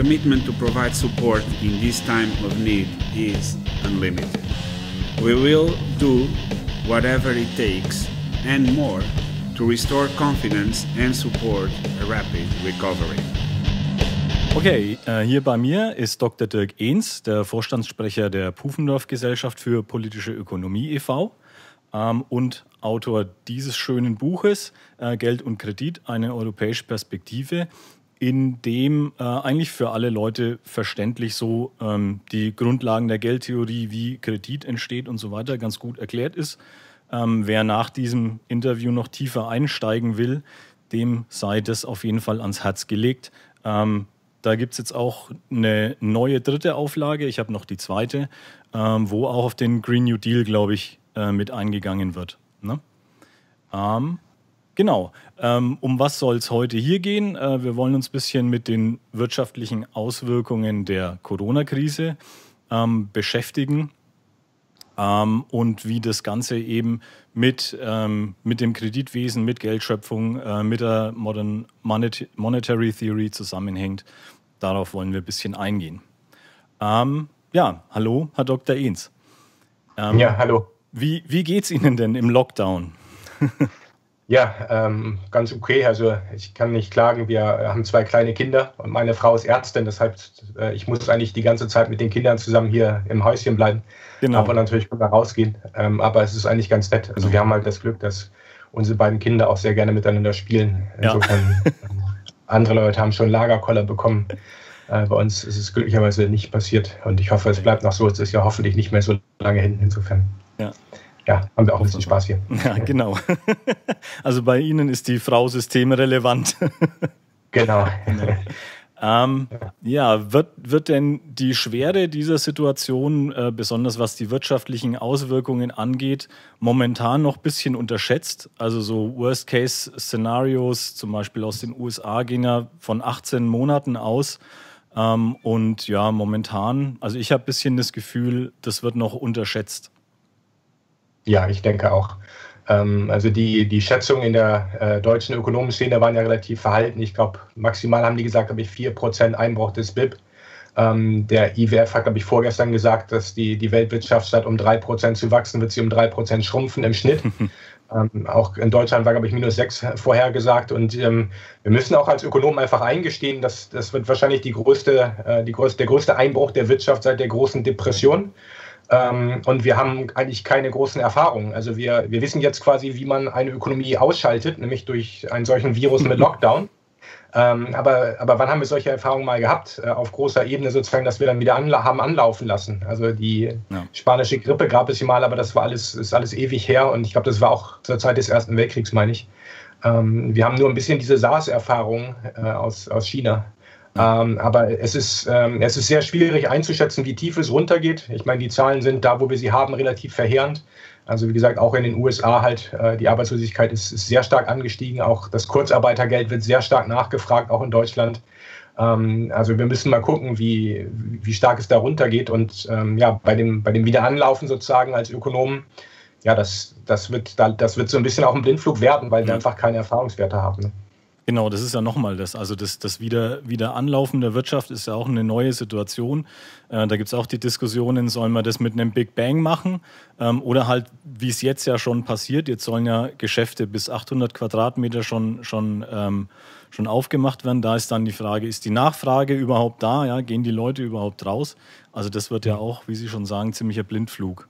commitment to provide support in this time of need is unlimited. We will do whatever it takes and more to restore confidence and support a rapid recovery. Okay, äh, hier bei mir ist Dr. Dirk Ehns, der Vorstandssprecher der Pufendorf Gesellschaft für politische Ökonomie e.V. Ähm, und Autor dieses schönen Buches äh, Geld und Kredit, eine europäische Perspektive, in dem äh, eigentlich für alle Leute verständlich so ähm, die Grundlagen der Geldtheorie, wie Kredit entsteht und so weiter, ganz gut erklärt ist. Ähm, wer nach diesem Interview noch tiefer einsteigen will, dem sei das auf jeden Fall ans Herz gelegt. Ähm, da gibt es jetzt auch eine neue dritte Auflage, ich habe noch die zweite, ähm, wo auch auf den Green New Deal, glaube ich, äh, mit eingegangen wird. Ne? Ähm, genau. Ähm, um was soll es heute hier gehen? Äh, wir wollen uns ein bisschen mit den wirtschaftlichen Auswirkungen der Corona-Krise ähm, beschäftigen ähm, und wie das Ganze eben mit, ähm, mit dem Kreditwesen, mit Geldschöpfung, äh, mit der Modern Monetary Theory zusammenhängt. Darauf wollen wir ein bisschen eingehen. Ähm, ja, hallo, Herr Dr. Ehns. Ähm, ja, hallo. Wie, wie geht es Ihnen denn im Lockdown? Ja, ähm, ganz okay. Also ich kann nicht klagen. Wir haben zwei kleine Kinder und meine Frau ist Ärztin. Deshalb, äh, ich muss eigentlich die ganze Zeit mit den Kindern zusammen hier im Häuschen bleiben. Genau. Aber natürlich können wir rausgehen. Ähm, aber es ist eigentlich ganz nett. Also wir haben halt das Glück, dass unsere beiden Kinder auch sehr gerne miteinander spielen. Insofern, ja. andere Leute haben schon Lagerkoller bekommen. Äh, bei uns ist es glücklicherweise nicht passiert. Und ich hoffe, es bleibt noch so. Es ist ja hoffentlich nicht mehr so lange hin. Insofern. Ja ja, haben wir auch ein bisschen Spaß hier. Ja, genau. Also bei Ihnen ist die Frau systemrelevant. Genau. genau. Ähm, ja, wird, wird denn die Schwere dieser Situation, äh, besonders was die wirtschaftlichen Auswirkungen angeht, momentan noch ein bisschen unterschätzt? Also so Worst-Case-Szenarios, zum Beispiel aus den USA, gehen ja von 18 Monaten aus. Ähm, und ja, momentan, also ich habe ein bisschen das Gefühl, das wird noch unterschätzt. Ja, ich denke auch. Ähm, also die, die Schätzungen in der äh, deutschen Ökonomenszene waren ja relativ verhalten. Ich glaube, maximal haben die gesagt, habe ich 4% Einbruch des BIP. Ähm, der IWF hat, glaube ich, vorgestern gesagt, dass die, die Weltwirtschaft statt um 3% zu wachsen, wird sie um 3% schrumpfen im Schnitt. ähm, auch in Deutschland war, glaube ich, minus 6 vorhergesagt. Und ähm, wir müssen auch als Ökonomen einfach eingestehen, dass das wird wahrscheinlich die größte, äh, die größte, der größte Einbruch der Wirtschaft seit der großen Depression. Ähm, und wir haben eigentlich keine großen Erfahrungen. Also wir, wir wissen jetzt quasi, wie man eine Ökonomie ausschaltet, nämlich durch einen solchen Virus mit Lockdown. Ähm, aber, aber wann haben wir solche Erfahrungen mal gehabt, äh, auf großer Ebene sozusagen, dass wir dann wieder anla haben anlaufen lassen? Also die ja. spanische Grippe gab es ja mal, aber das war alles, ist alles ewig her und ich glaube, das war auch zur Zeit des Ersten Weltkriegs, meine ich. Ähm, wir haben nur ein bisschen diese SARS-Erfahrung äh, aus, aus China. Ähm, aber es ist, ähm, es ist sehr schwierig einzuschätzen, wie tief es runtergeht. Ich meine, die Zahlen sind da, wo wir sie haben, relativ verheerend. Also wie gesagt, auch in den USA halt, äh, die Arbeitslosigkeit ist, ist, sehr stark angestiegen. Auch das Kurzarbeitergeld wird sehr stark nachgefragt, auch in Deutschland. Ähm, also wir müssen mal gucken, wie, wie stark es da runtergeht. Und ähm, ja, bei dem, bei dem Wiederanlaufen sozusagen als Ökonomen, ja, das, das, wird, das wird so ein bisschen auch ein Blindflug werden, weil wir einfach keine Erfahrungswerte haben. Ne? Genau, das ist ja nochmal das. Also das, das wieder, wieder Anlaufen der Wirtschaft ist ja auch eine neue Situation. Äh, da gibt es auch die Diskussionen, sollen wir das mit einem Big Bang machen ähm, oder halt, wie es jetzt ja schon passiert, jetzt sollen ja Geschäfte bis 800 Quadratmeter schon, schon, ähm, schon aufgemacht werden. Da ist dann die Frage, ist die Nachfrage überhaupt da? Ja? Gehen die Leute überhaupt raus? Also das wird ja auch, wie Sie schon sagen, ziemlicher Blindflug.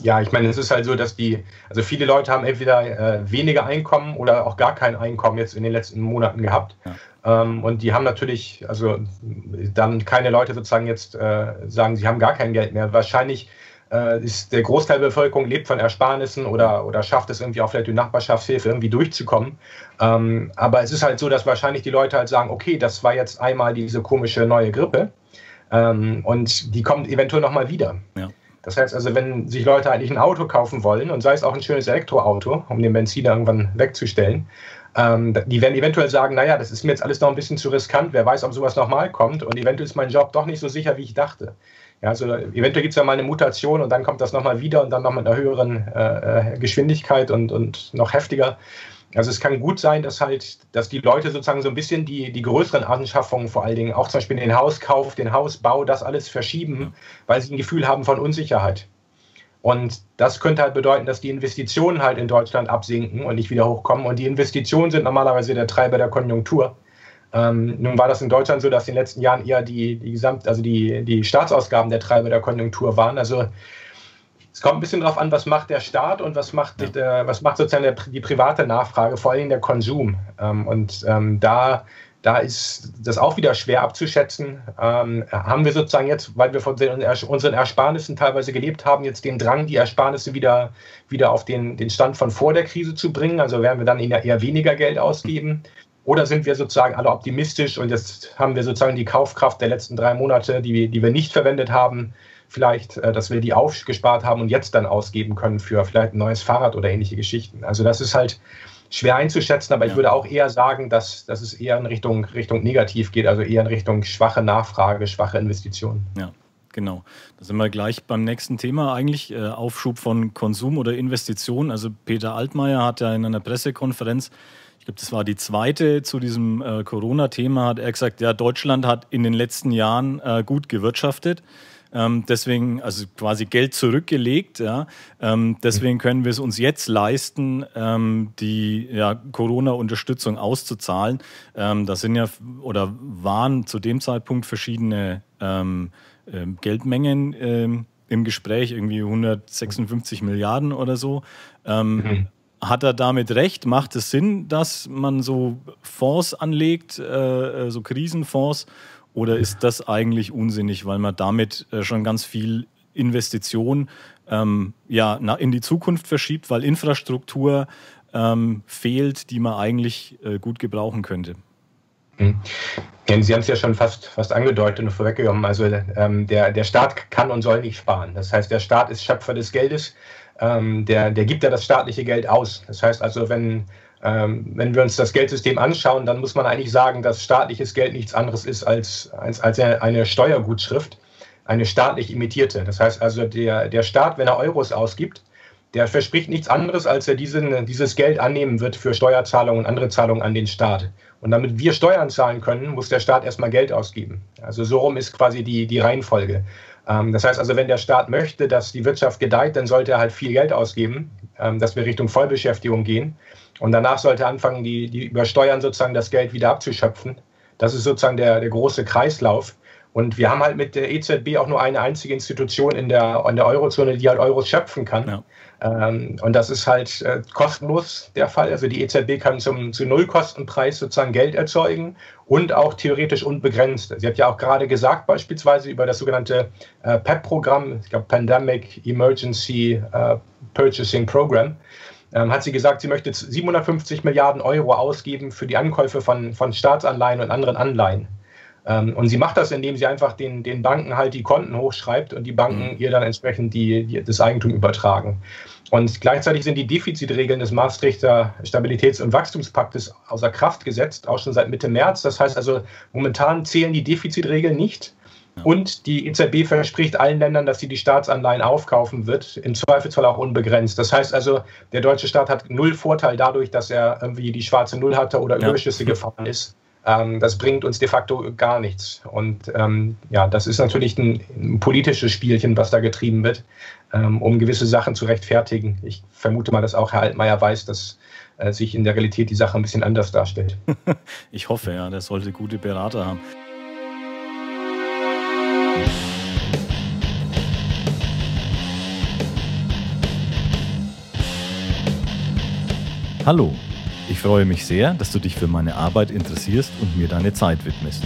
Ja, ich meine, es ist halt so, dass die, also viele Leute haben entweder äh, weniger Einkommen oder auch gar kein Einkommen jetzt in den letzten Monaten gehabt. Ja. Ähm, und die haben natürlich, also dann keine Leute sozusagen jetzt äh, sagen, sie haben gar kein Geld mehr. Wahrscheinlich äh, ist der Großteil der Bevölkerung lebt von Ersparnissen oder, oder schafft es irgendwie auch vielleicht durch Nachbarschaftshilfe irgendwie durchzukommen. Ähm, aber es ist halt so, dass wahrscheinlich die Leute halt sagen, okay, das war jetzt einmal diese komische neue Grippe. Ähm, und die kommt eventuell nochmal wieder. Ja. Das heißt also, wenn sich Leute eigentlich ein Auto kaufen wollen und sei es auch ein schönes Elektroauto, um den Benzin irgendwann wegzustellen, ähm, die werden eventuell sagen, naja, das ist mir jetzt alles noch ein bisschen zu riskant, wer weiß, ob sowas nochmal kommt und eventuell ist mein Job doch nicht so sicher, wie ich dachte. Ja, also eventuell gibt es ja mal eine Mutation und dann kommt das nochmal wieder und dann noch mit einer höheren äh, äh, Geschwindigkeit und, und noch heftiger. Also es kann gut sein, dass halt, dass die Leute sozusagen so ein bisschen die, die größeren Anschaffungen vor allen Dingen, auch zum Beispiel den Hauskauf, den Hausbau, das alles verschieben, weil sie ein Gefühl haben von Unsicherheit. Und das könnte halt bedeuten, dass die Investitionen halt in Deutschland absinken und nicht wieder hochkommen. Und die Investitionen sind normalerweise der Treiber der Konjunktur. Ähm, nun war das in Deutschland so, dass in den letzten Jahren eher die, die Gesamt, also die, die Staatsausgaben der Treiber der Konjunktur waren. Also es kommt ein bisschen darauf an, was macht der Staat und was macht, ja. der, was macht sozusagen der, die private Nachfrage, vor allem der Konsum. Ähm, und ähm, da, da ist das auch wieder schwer abzuschätzen. Ähm, haben wir sozusagen jetzt, weil wir von unseren Ersparnissen teilweise gelebt haben, jetzt den Drang, die Ersparnisse wieder, wieder auf den, den Stand von vor der Krise zu bringen? Also werden wir dann eher weniger Geld ausgeben? Oder sind wir sozusagen alle optimistisch und jetzt haben wir sozusagen die Kaufkraft der letzten drei Monate, die, die wir nicht verwendet haben, vielleicht, äh, dass wir die aufgespart haben und jetzt dann ausgeben können für vielleicht ein neues Fahrrad oder ähnliche Geschichten. Also das ist halt schwer einzuschätzen, aber ja. ich würde auch eher sagen, dass, dass es eher in Richtung, Richtung negativ geht, also eher in Richtung schwache Nachfrage, schwache Investitionen. Ja. Genau. Da sind wir gleich beim nächsten Thema eigentlich, äh, Aufschub von Konsum oder Investitionen. Also Peter Altmaier hat ja in einer Pressekonferenz glaube, das war die zweite zu diesem äh, Corona-Thema, hat er gesagt, ja, Deutschland hat in den letzten Jahren äh, gut gewirtschaftet. Ähm, deswegen, also quasi Geld zurückgelegt. Ja. Ähm, deswegen können wir es uns jetzt leisten, ähm, die ja, Corona-Unterstützung auszuzahlen. Ähm, das sind ja oder waren zu dem Zeitpunkt verschiedene ähm, ähm, Geldmengen im Gespräch, irgendwie 156 Milliarden oder so. Mhm. Hat er damit recht? Macht es Sinn, dass man so Fonds anlegt, äh, äh, so Krisenfonds? Oder ist das eigentlich unsinnig, weil man damit äh, schon ganz viel Investition ähm, ja, in die Zukunft verschiebt, weil Infrastruktur ähm, fehlt, die man eigentlich äh, gut gebrauchen könnte? Ja, Sie haben es ja schon fast, fast angedeutet und vorweggenommen. Also ähm, der, der Staat kann und soll nicht sparen. Das heißt, der Staat ist Schöpfer des Geldes ähm, der, der gibt ja das staatliche Geld aus. Das heißt also, wenn, wenn wir uns das Geldsystem anschauen, dann muss man eigentlich sagen, dass staatliches Geld nichts anderes ist als, als, als eine Steuergutschrift, eine staatlich imitierte. Das heißt also, der, der Staat, wenn er Euros ausgibt, der verspricht nichts anderes, als er diesen, dieses Geld annehmen wird für Steuerzahlungen und andere Zahlungen an den Staat. Und damit wir Steuern zahlen können, muss der Staat erstmal Geld ausgeben. Also so rum ist quasi die, die Reihenfolge. Ähm, das heißt also, wenn der Staat möchte, dass die Wirtschaft gedeiht, dann sollte er halt viel Geld ausgeben, ähm, dass wir Richtung Vollbeschäftigung gehen. Und danach sollte anfangen, die, die über Steuern sozusagen das Geld wieder abzuschöpfen. Das ist sozusagen der, der große Kreislauf. Und wir haben halt mit der EZB auch nur eine einzige Institution in der, in der Eurozone, die halt Euros schöpfen kann. Ja. Ähm, und das ist halt äh, kostenlos der Fall. Also die EZB kann zum zu Nullkostenpreis sozusagen Geld erzeugen und auch theoretisch unbegrenzt. Sie hat ja auch gerade gesagt, beispielsweise über das sogenannte äh, PEP-Programm, ich glaube Pandemic Emergency äh, Purchasing Program, ähm, hat sie gesagt, sie möchte 750 Milliarden Euro ausgeben für die Ankäufe von, von Staatsanleihen und anderen Anleihen. Ähm, und sie macht das, indem sie einfach den, den Banken halt die Konten hochschreibt und die Banken mhm. ihr dann entsprechend die, die, das Eigentum übertragen. Und gleichzeitig sind die Defizitregeln des Maastrichter Stabilitäts- und Wachstumspaktes außer Kraft gesetzt, auch schon seit Mitte März. Das heißt also, momentan zählen die Defizitregeln nicht. Und die EZB verspricht allen Ländern, dass sie die Staatsanleihen aufkaufen wird, im Zweifelsfall auch unbegrenzt. Das heißt also, der deutsche Staat hat null Vorteil dadurch, dass er irgendwie die schwarze Null hatte oder Überschüsse ja. gefahren ist. Ähm, das bringt uns de facto gar nichts. Und ähm, ja, das ist natürlich ein, ein, politisches Spielchen, was da getrieben wird, ähm, um gewisse Sachen zu rechtfertigen. Ich vermute mal, dass auch Herr Altmaier weiß, dass äh, sich in der Realität die Sache ein bisschen anders darstellt. ich hoffe, ja, der sollte gute Berater haben. Hallo, ich freue mich sehr, dass du dich für meine Arbeit interessierst und mir deine Zeit widmest.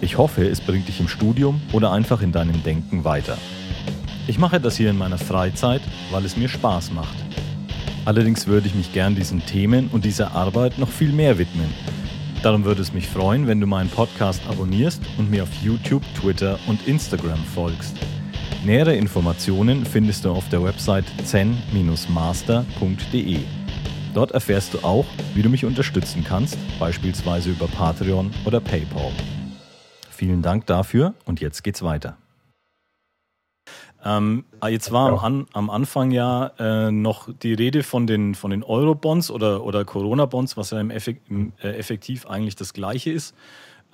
Ich hoffe, es bringt dich im Studium oder einfach in deinem Denken weiter. Ich mache das hier in meiner Freizeit, weil es mir Spaß macht. Allerdings würde ich mich gern diesen Themen und dieser Arbeit noch viel mehr widmen. Darum würde es mich freuen, wenn du meinen Podcast abonnierst und mir auf YouTube, Twitter und Instagram folgst. Nähere Informationen findest du auf der Website zen-master.de. Dort erfährst du auch, wie du mich unterstützen kannst, beispielsweise über Patreon oder PayPal. Vielen Dank dafür und jetzt geht's weiter. Ähm, ah, jetzt war am, An, am Anfang ja äh, noch die Rede von den, von den Euro-Bonds oder, oder Corona-Bonds, was ja im, Effekt, im äh, effektiv eigentlich das Gleiche ist.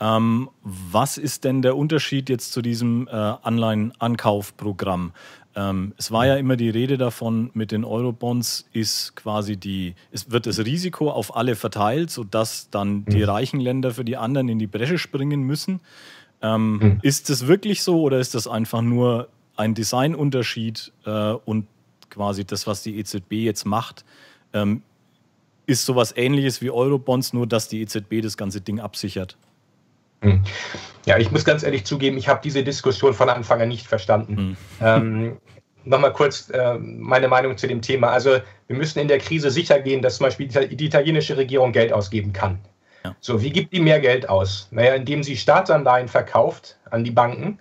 Ähm, was ist denn der Unterschied jetzt zu diesem äh, Anleihenankaufprogramm? Ähm, es war ja immer die Rede davon, mit den Euro-Bonds ist quasi die, es wird das Risiko auf alle verteilt, sodass dann die mhm. reichen Länder für die anderen in die Bresche springen müssen. Ähm, mhm. Ist das wirklich so oder ist das einfach nur ein Designunterschied äh, und quasi das, was die EZB jetzt macht, ähm, ist sowas ähnliches wie Eurobonds, nur dass die EZB das ganze Ding absichert. Hm. Ja, ich muss ganz ehrlich zugeben, ich habe diese Diskussion von Anfang an nicht verstanden. Hm. Ähm, Nochmal kurz äh, meine Meinung zu dem Thema. Also wir müssen in der Krise sicher gehen, dass zum Beispiel die italienische Regierung Geld ausgeben kann. Ja. So, wie gibt die mehr Geld aus? Naja, indem sie Staatsanleihen verkauft an die Banken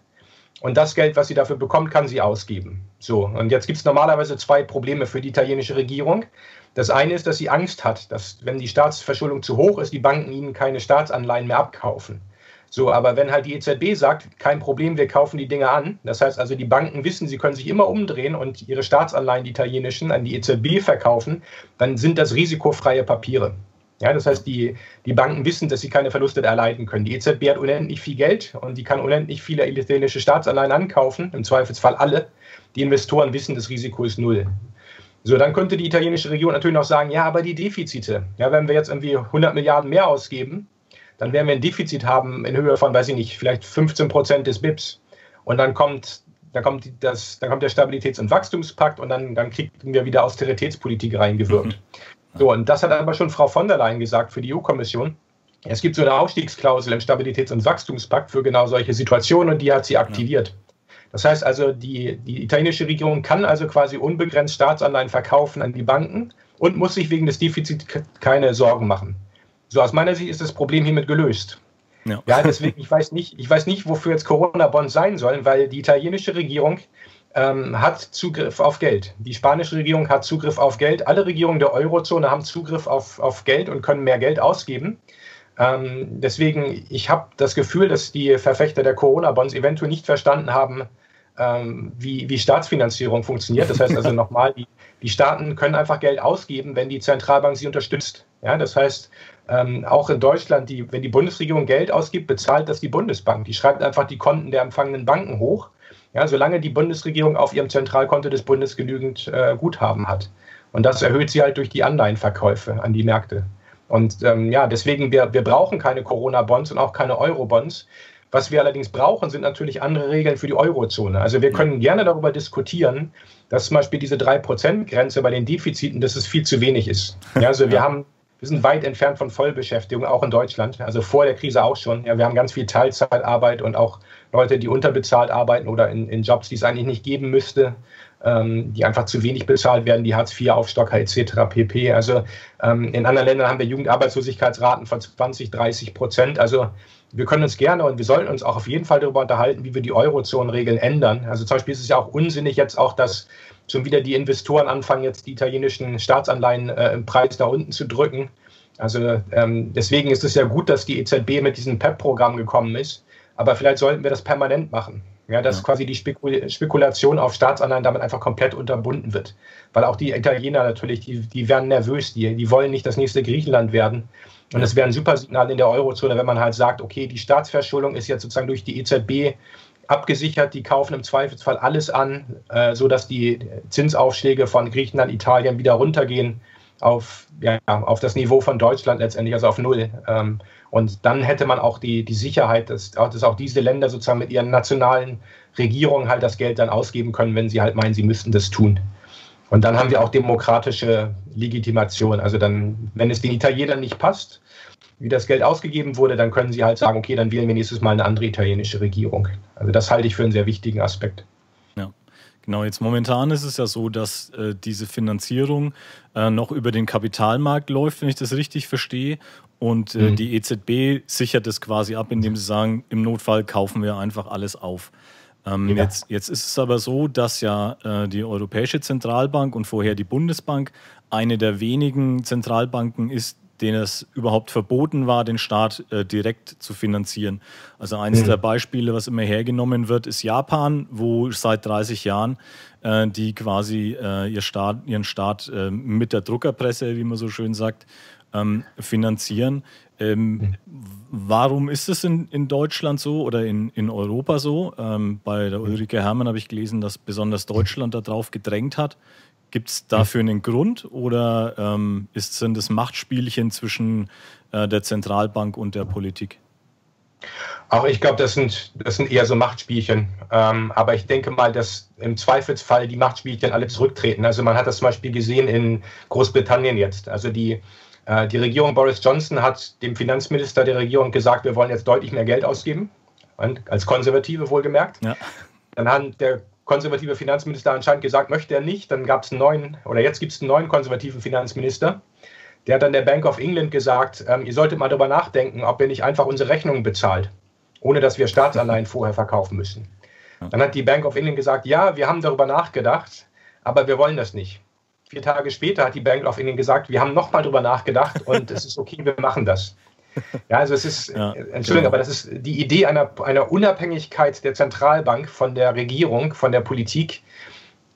und das Geld, was sie dafür bekommt, kann sie ausgeben. So, und jetzt gibt es normalerweise zwei Probleme für die italienische Regierung. Das eine ist, dass sie Angst hat, dass wenn die Staatsverschuldung zu hoch ist, die Banken ihnen keine Staatsanleihen mehr abkaufen. So, aber wenn halt die EZB sagt, kein Problem, wir kaufen die Dinge an, das heißt also, die Banken wissen, sie können sich immer umdrehen und ihre Staatsanleihen, die italienischen, an die EZB verkaufen, dann sind das risikofreie Papiere. Ja, das heißt, die, die Banken wissen, dass sie keine Verluste erleiden können. Die EZB hat unendlich viel Geld und die kann unendlich viele italienische Staatsanleihen ankaufen, im Zweifelsfall alle. Die Investoren wissen, das Risiko ist null. So, dann könnte die italienische Regierung natürlich noch sagen, ja, aber die Defizite, ja, wenn wir jetzt irgendwie 100 Milliarden mehr ausgeben, dann werden wir ein Defizit haben in Höhe von, weiß ich nicht, vielleicht 15 Prozent des BIPs. Und dann kommt, dann kommt, das, dann kommt der Stabilitäts- und Wachstumspakt und dann, dann kriegen wir wieder Austeritätspolitik reingewirkt. Mhm. So, und das hat aber schon Frau von der Leyen gesagt für die EU-Kommission. Es gibt so eine Ausstiegsklausel im Stabilitäts- und Wachstumspakt für genau solche Situationen und die hat sie aktiviert. Das heißt also, die, die italienische Regierung kann also quasi unbegrenzt Staatsanleihen verkaufen an die Banken und muss sich wegen des Defizits keine Sorgen machen. So aus meiner Sicht ist das Problem hiermit gelöst. Ja. ja, deswegen, ich weiß nicht, ich weiß nicht, wofür jetzt Corona-Bonds sein sollen, weil die italienische Regierung ähm, hat Zugriff auf Geld. Die spanische Regierung hat Zugriff auf Geld. Alle Regierungen der Eurozone haben Zugriff auf, auf Geld und können mehr Geld ausgeben. Ähm, deswegen, ich habe das Gefühl, dass die Verfechter der Corona-Bonds eventuell nicht verstanden haben, ähm, wie, wie Staatsfinanzierung funktioniert. Das heißt also nochmal, die, die Staaten können einfach Geld ausgeben, wenn die Zentralbank sie unterstützt. Ja, das heißt, ähm, auch in Deutschland, die, wenn die Bundesregierung Geld ausgibt, bezahlt das die Bundesbank. Die schreibt einfach die Konten der empfangenen Banken hoch ja, solange die Bundesregierung auf ihrem Zentralkonto des Bundes genügend äh, Guthaben hat. Und das erhöht sie halt durch die Anleihenverkäufe an die Märkte. Und ähm, ja, deswegen, wir, wir brauchen keine Corona-Bonds und auch keine Euro-Bonds. Was wir allerdings brauchen, sind natürlich andere Regeln für die Eurozone. Also wir können gerne darüber diskutieren, dass zum Beispiel diese 3%-Grenze bei den Defiziten, dass es viel zu wenig ist. Ja, also wir haben wir sind weit entfernt von Vollbeschäftigung, auch in Deutschland. Also vor der Krise auch schon. Ja, wir haben ganz viel Teilzeitarbeit und auch Leute, die unterbezahlt arbeiten oder in, in Jobs, die es eigentlich nicht geben müsste, ähm, die einfach zu wenig bezahlt werden, die Hartz-IV-Aufstocker etc. pp. Also ähm, in anderen Ländern haben wir Jugendarbeitslosigkeitsraten von 20, 30 Prozent. Also wir können uns gerne und wir sollten uns auch auf jeden Fall darüber unterhalten, wie wir die Eurozonenregeln ändern. Also zum Beispiel ist es ja auch unsinnig jetzt auch, dass schon wieder die Investoren anfangen, jetzt die italienischen Staatsanleihen äh, im Preis nach unten zu drücken. Also ähm, deswegen ist es ja gut, dass die EZB mit diesem PEP-Programm gekommen ist. Aber vielleicht sollten wir das permanent machen. Ja, dass ja. quasi die Spekul Spekulation auf Staatsanleihen damit einfach komplett unterbunden wird. Weil auch die Italiener natürlich, die, die werden nervös, die, die wollen nicht das nächste Griechenland werden. Und das wäre ein super Signal in der Eurozone, wenn man halt sagt, okay, die Staatsverschuldung ist jetzt sozusagen durch die EZB abgesichert, die kaufen im Zweifelsfall alles an, äh, sodass die Zinsaufschläge von Griechenland, Italien wieder runtergehen auf, ja, auf das Niveau von Deutschland letztendlich, also auf Null. Ähm, und dann hätte man auch die, die Sicherheit, dass, dass auch diese Länder sozusagen mit ihren nationalen Regierungen halt das Geld dann ausgeben können, wenn sie halt meinen, sie müssten das tun. Und dann haben wir auch demokratische Legitimation. Also dann, wenn es den Italienern nicht passt, wie das Geld ausgegeben wurde, dann können sie halt sagen, okay, dann wählen wir nächstes Mal eine andere italienische Regierung. Also das halte ich für einen sehr wichtigen Aspekt. Ja. Genau, jetzt momentan ist es ja so, dass äh, diese Finanzierung äh, noch über den Kapitalmarkt läuft, wenn ich das richtig verstehe. Und äh, mhm. die EZB sichert es quasi ab, indem sie sagen, im Notfall kaufen wir einfach alles auf. Ähm, ja. jetzt, jetzt ist es aber so, dass ja äh, die Europäische Zentralbank und vorher die Bundesbank eine der wenigen Zentralbanken ist, denen es überhaupt verboten war, den Staat äh, direkt zu finanzieren. Also eines mhm. der Beispiele, was immer hergenommen wird, ist Japan, wo seit 30 Jahren äh, die quasi äh, ihr Staat, ihren Staat äh, mit der Druckerpresse, wie man so schön sagt, ähm, finanzieren. Ähm, mhm. Warum ist es in, in Deutschland so oder in, in Europa so? Ähm, bei der Ulrike Hermann habe ich gelesen, dass besonders Deutschland darauf gedrängt hat. Gibt es dafür einen Grund oder ähm, ist, sind es Machtspielchen zwischen äh, der Zentralbank und der Politik? Auch ich glaube, das sind, das sind eher so Machtspielchen. Ähm, aber ich denke mal, dass im Zweifelsfall die Machtspielchen alle zurücktreten. Also man hat das zum Beispiel gesehen in Großbritannien jetzt. Also die, äh, die Regierung Boris Johnson hat dem Finanzminister der Regierung gesagt, wir wollen jetzt deutlich mehr Geld ausgeben. als Konservative wohlgemerkt. Ja. Dann hat der konservative Finanzminister anscheinend gesagt, möchte er nicht. Dann gab es einen neuen, oder jetzt gibt es einen neuen konservativen Finanzminister. Der hat dann der Bank of England gesagt, ähm, ihr solltet mal darüber nachdenken, ob ihr nicht einfach unsere Rechnungen bezahlt, ohne dass wir Staatsanleihen vorher verkaufen müssen. Dann hat die Bank of England gesagt, ja, wir haben darüber nachgedacht, aber wir wollen das nicht. Vier Tage später hat die Bank of England gesagt, wir haben nochmal darüber nachgedacht und es ist okay, wir machen das. Ja, also es ist, ja, Entschuldigung, genau. aber das ist die Idee einer, einer Unabhängigkeit der Zentralbank von der Regierung, von der Politik,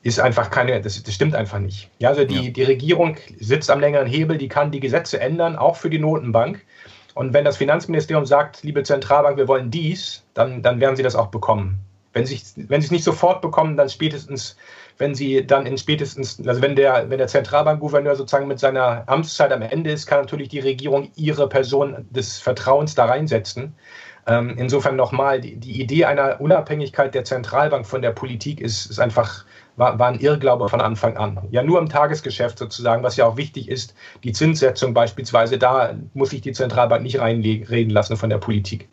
ist einfach keine, das, das stimmt einfach nicht. Ja, also die, ja. die Regierung sitzt am längeren Hebel, die kann die Gesetze ändern, auch für die Notenbank. Und wenn das Finanzministerium sagt, liebe Zentralbank, wir wollen dies, dann, dann werden sie das auch bekommen. Wenn sie, wenn sie es nicht sofort bekommen, dann spätestens wenn sie dann in spätestens, also wenn der, wenn der Zentralbankgouverneur sozusagen mit seiner Amtszeit am Ende ist, kann natürlich die Regierung ihre Person des Vertrauens da reinsetzen. Ähm, insofern nochmal, die, die Idee einer Unabhängigkeit der Zentralbank von der Politik ist, ist einfach, war, war ein Irrglaube von Anfang an. Ja, nur im Tagesgeschäft sozusagen, was ja auch wichtig ist, die Zinssetzung beispielsweise, da muss sich die Zentralbank nicht reinreden lassen von der Politik.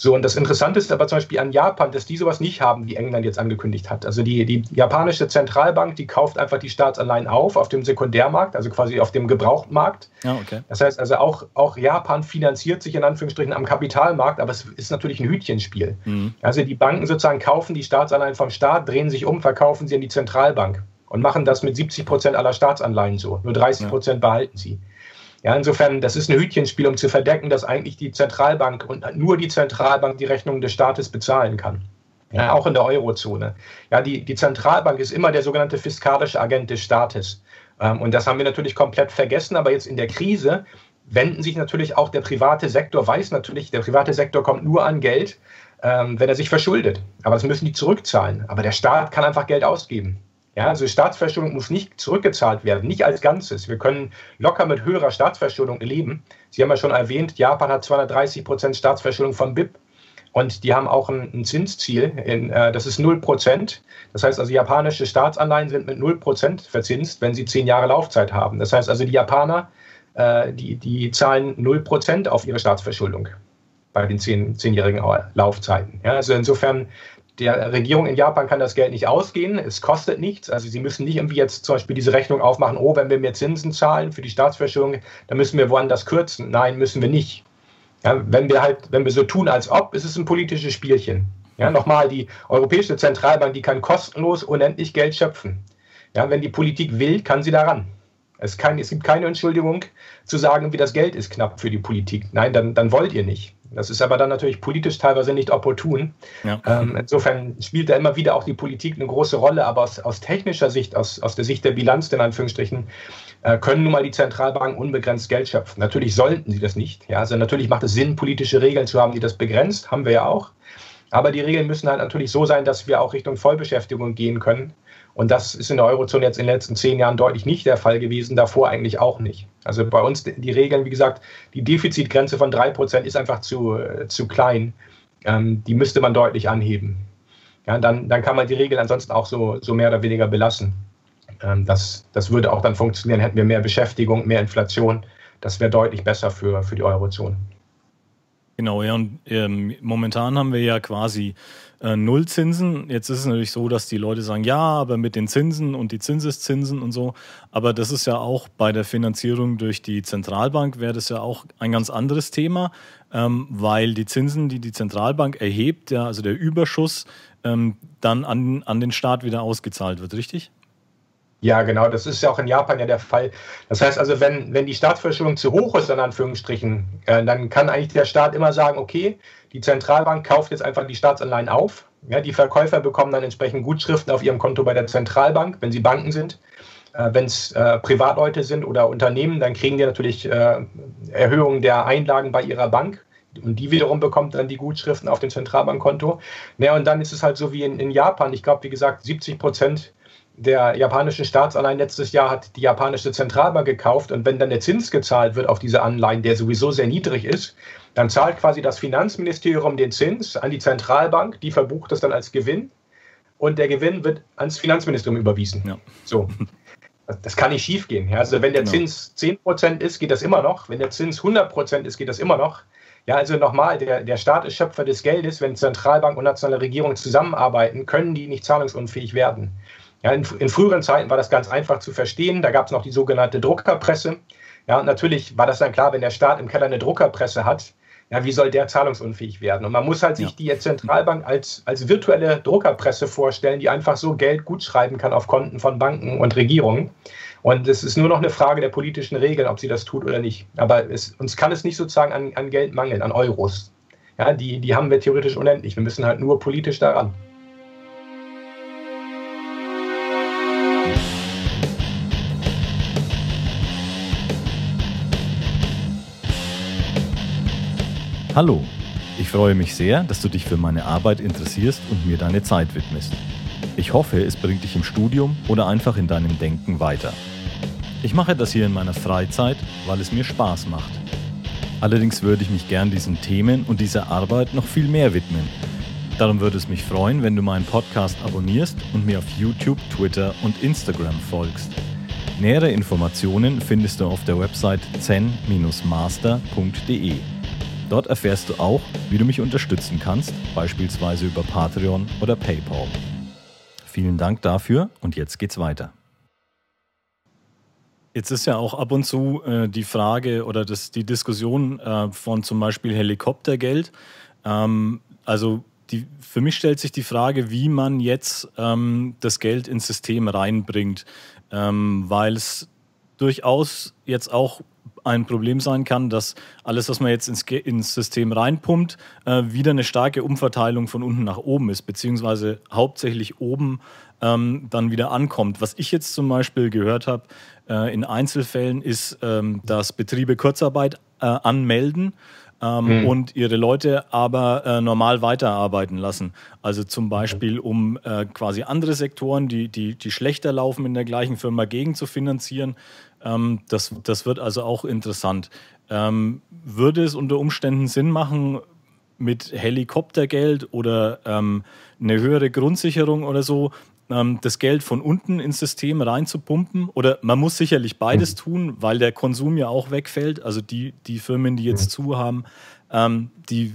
So, und das Interessante ist aber zum Beispiel an Japan, dass die sowas nicht haben, wie England jetzt angekündigt hat. Also die, die japanische Zentralbank, die kauft einfach die Staatsanleihen auf auf dem Sekundärmarkt, also quasi auf dem Gebrauchtmarkt. Ja, okay. Das heißt also auch, auch Japan finanziert sich in Anführungsstrichen am Kapitalmarkt, aber es ist natürlich ein Hütchenspiel. Mhm. Also die Banken sozusagen kaufen die Staatsanleihen vom Staat, drehen sich um, verkaufen sie an die Zentralbank und machen das mit 70 Prozent aller Staatsanleihen so. Nur 30 Prozent ja. behalten sie. Ja, insofern, das ist ein Hütchenspiel, um zu verdecken, dass eigentlich die Zentralbank und nur die Zentralbank die Rechnungen des Staates bezahlen kann. Ja, auch in der Eurozone. Ja, die, die Zentralbank ist immer der sogenannte fiskalische Agent des Staates. Ähm, und das haben wir natürlich komplett vergessen. Aber jetzt in der Krise wenden sich natürlich auch der private Sektor, weiß natürlich, der private Sektor kommt nur an Geld, ähm, wenn er sich verschuldet. Aber das müssen die zurückzahlen. Aber der Staat kann einfach Geld ausgeben. Ja, also Staatsverschuldung muss nicht zurückgezahlt werden, nicht als Ganzes. Wir können locker mit höherer Staatsverschuldung leben. Sie haben ja schon erwähnt, Japan hat 230 Prozent Staatsverschuldung vom BIP und die haben auch ein, Zinsziel, in, äh, das ist 0 Prozent. Das heißt also, japanische Staatsanleihen sind mit 0 Prozent verzinst, wenn sie zehn Jahre Laufzeit haben. Das heißt also, die Japaner, äh, die, die zahlen 0 Prozent auf ihre Staatsverschuldung bei den zehn, zehnjährigen Laufzeiten. Ja, also insofern der Regierung in Japan kann das Geld nicht ausgehen, es kostet nichts. Also sie müssen nicht irgendwie jetzt zum Beispiel diese Rechnung aufmachen, oh, wenn wir mehr Zinsen zahlen für die Staatsverschuldung, dann müssen wir woanders kürzen. Nein, müssen wir nicht. Ja, wenn wir halt, wenn wir so tun, als ob, ist es ein politisches Spielchen. Ja, nochmal, die Europäische Zentralbank, die kann kostenlos unendlich Geld schöpfen. Ja, wenn die Politik will, kann sie daran. Es, kann, es gibt keine Entschuldigung zu sagen, wie das Geld ist knapp für die Politik. Nein, dann, dann wollt ihr nicht. Das ist aber dann natürlich politisch teilweise nicht opportun. Ja. Ähm, insofern spielt da immer wieder auch die Politik eine große Rolle, aber aus, aus technischer Sicht, aus, aus der Sicht der Bilanz, in Anführungsstrichen, äh, können nun mal die Zentralbanken unbegrenzt Geld schöpfen. Natürlich sollten sie das nicht. Ja? Also natürlich macht es Sinn, politische Regeln zu haben, die das begrenzt, haben wir ja auch. Aber die Regeln müssen halt natürlich so sein, dass wir auch Richtung Vollbeschäftigung gehen können. Und das ist in der Eurozone jetzt in den letzten zehn Jahren deutlich nicht der Fall gewesen, davor eigentlich auch nicht. Also bei uns die Regeln, wie gesagt, die Defizitgrenze von drei Prozent ist einfach zu, äh, zu klein. Ähm, die müsste man deutlich anheben. Ja, dann, dann kann man die Regeln ansonsten auch so, so mehr oder weniger belassen. Ähm, das, das würde auch dann funktionieren, hätten wir mehr Beschäftigung, mehr Inflation. Das wäre deutlich besser für, für die Eurozone. Genau, ja, und ähm, momentan haben wir ja quasi äh, Nullzinsen. Jetzt ist es natürlich so, dass die Leute sagen, ja, aber mit den Zinsen und die Zinseszinsen und so. Aber das ist ja auch bei der Finanzierung durch die Zentralbank wäre das ja auch ein ganz anderes Thema, ähm, weil die Zinsen, die die Zentralbank erhebt, ja, also der Überschuss, ähm, dann an, an den Staat wieder ausgezahlt wird, richtig? Ja, genau, das ist ja auch in Japan ja der Fall. Das heißt also, wenn, wenn die Staatsverschuldung zu hoch ist, in Anführungsstrichen, äh, dann kann eigentlich der Staat immer sagen, okay, die Zentralbank kauft jetzt einfach die Staatsanleihen auf. Ja, die Verkäufer bekommen dann entsprechend Gutschriften auf ihrem Konto bei der Zentralbank, wenn sie Banken sind. Äh, wenn es äh, Privatleute sind oder Unternehmen, dann kriegen die natürlich äh, Erhöhungen der Einlagen bei ihrer Bank. Und die wiederum bekommt dann die Gutschriften auf dem Zentralbankkonto. Ja, und dann ist es halt so wie in, in Japan. Ich glaube, wie gesagt, 70 Prozent der japanischen Staatsanleihen letztes Jahr hat die japanische Zentralbank gekauft. Und wenn dann der Zins gezahlt wird auf diese Anleihen, der sowieso sehr niedrig ist, dann zahlt quasi das Finanzministerium den Zins an die Zentralbank. Die verbucht das dann als Gewinn. Und der Gewinn wird ans Finanzministerium überwiesen. Ja. So. Das kann nicht schief gehen. Also wenn der genau. Zins 10% ist, geht das immer noch. Wenn der Zins 100% ist, geht das immer noch. Ja, also nochmal, der, der Staat ist Schöpfer des Geldes. Wenn Zentralbank und nationale Regierung zusammenarbeiten, können die nicht zahlungsunfähig werden. Ja, in, in früheren Zeiten war das ganz einfach zu verstehen. Da gab es noch die sogenannte Druckerpresse. Ja, und natürlich war das dann klar, wenn der Staat im Keller eine Druckerpresse hat, ja, wie soll der zahlungsunfähig werden? Und man muss halt sich ja. die Zentralbank als, als virtuelle Druckerpresse vorstellen, die einfach so Geld gutschreiben kann auf Konten von Banken und Regierungen. Und es ist nur noch eine Frage der politischen Regeln, ob sie das tut oder nicht. Aber es, uns kann es nicht sozusagen an, an Geld mangeln, an Euros. Ja, die, die haben wir theoretisch unendlich. Wir müssen halt nur politisch daran. Hallo, ich freue mich sehr, dass du dich für meine Arbeit interessierst und mir deine Zeit widmest. Ich hoffe, es bringt dich im Studium oder einfach in deinem Denken weiter. Ich mache das hier in meiner Freizeit, weil es mir Spaß macht. Allerdings würde ich mich gern diesen Themen und dieser Arbeit noch viel mehr widmen. Darum würde es mich freuen, wenn du meinen Podcast abonnierst und mir auf YouTube, Twitter und Instagram folgst. Nähere Informationen findest du auf der Website zen-master.de. Dort erfährst du auch, wie du mich unterstützen kannst, beispielsweise über Patreon oder PayPal. Vielen Dank dafür und jetzt geht's weiter. Jetzt ist ja auch ab und zu äh, die Frage oder das, die Diskussion äh, von zum Beispiel Helikoptergeld. Ähm, also die, für mich stellt sich die Frage, wie man jetzt ähm, das Geld ins System reinbringt, ähm, weil es durchaus jetzt auch ein Problem sein kann, dass alles, was man jetzt ins, ins System reinpumpt, äh, wieder eine starke Umverteilung von unten nach oben ist, beziehungsweise hauptsächlich oben ähm, dann wieder ankommt. Was ich jetzt zum Beispiel gehört habe äh, in Einzelfällen ist, ähm, dass Betriebe Kurzarbeit äh, anmelden. Ähm, mhm. und ihre Leute aber äh, normal weiterarbeiten lassen. Also zum Beispiel, um äh, quasi andere Sektoren, die, die, die schlechter laufen in der gleichen Firma, gegen zu finanzieren. Ähm, das, das wird also auch interessant. Ähm, würde es unter Umständen Sinn machen, mit Helikoptergeld oder ähm, eine höhere Grundsicherung oder so das Geld von unten ins System reinzupumpen. Oder man muss sicherlich beides mhm. tun, weil der Konsum ja auch wegfällt. Also die, die Firmen, die jetzt zu haben, ähm, die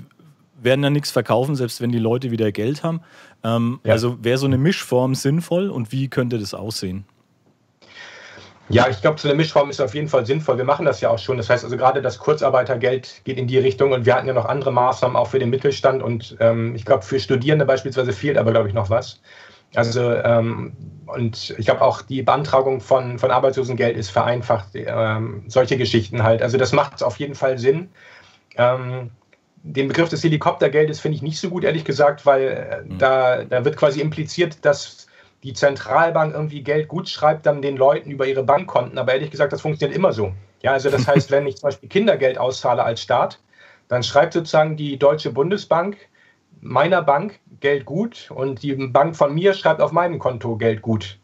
werden ja nichts verkaufen, selbst wenn die Leute wieder Geld haben. Ähm, ja. Also wäre so eine Mischform sinnvoll und wie könnte das aussehen? Ja, ich glaube, so eine Mischform ist auf jeden Fall sinnvoll. Wir machen das ja auch schon. Das heißt also gerade das Kurzarbeitergeld geht in die Richtung und wir hatten ja noch andere Maßnahmen auch für den Mittelstand und ähm, ich glaube, für Studierende beispielsweise fehlt aber, glaube ich, noch was. Also ähm, und ich glaube auch die Beantragung von, von Arbeitslosengeld ist vereinfacht, ähm, solche Geschichten halt. Also das macht auf jeden Fall Sinn. Ähm, den Begriff des Helikoptergeldes finde ich nicht so gut, ehrlich gesagt, weil mhm. da, da wird quasi impliziert, dass die Zentralbank irgendwie Geld gut schreibt dann den Leuten über ihre Bankkonten. Aber ehrlich gesagt, das funktioniert immer so. Ja, also das heißt, wenn ich zum Beispiel Kindergeld auszahle als Staat, dann schreibt sozusagen die Deutsche Bundesbank meiner Bank Geld gut und die Bank von mir schreibt auf meinem Konto Geld gut.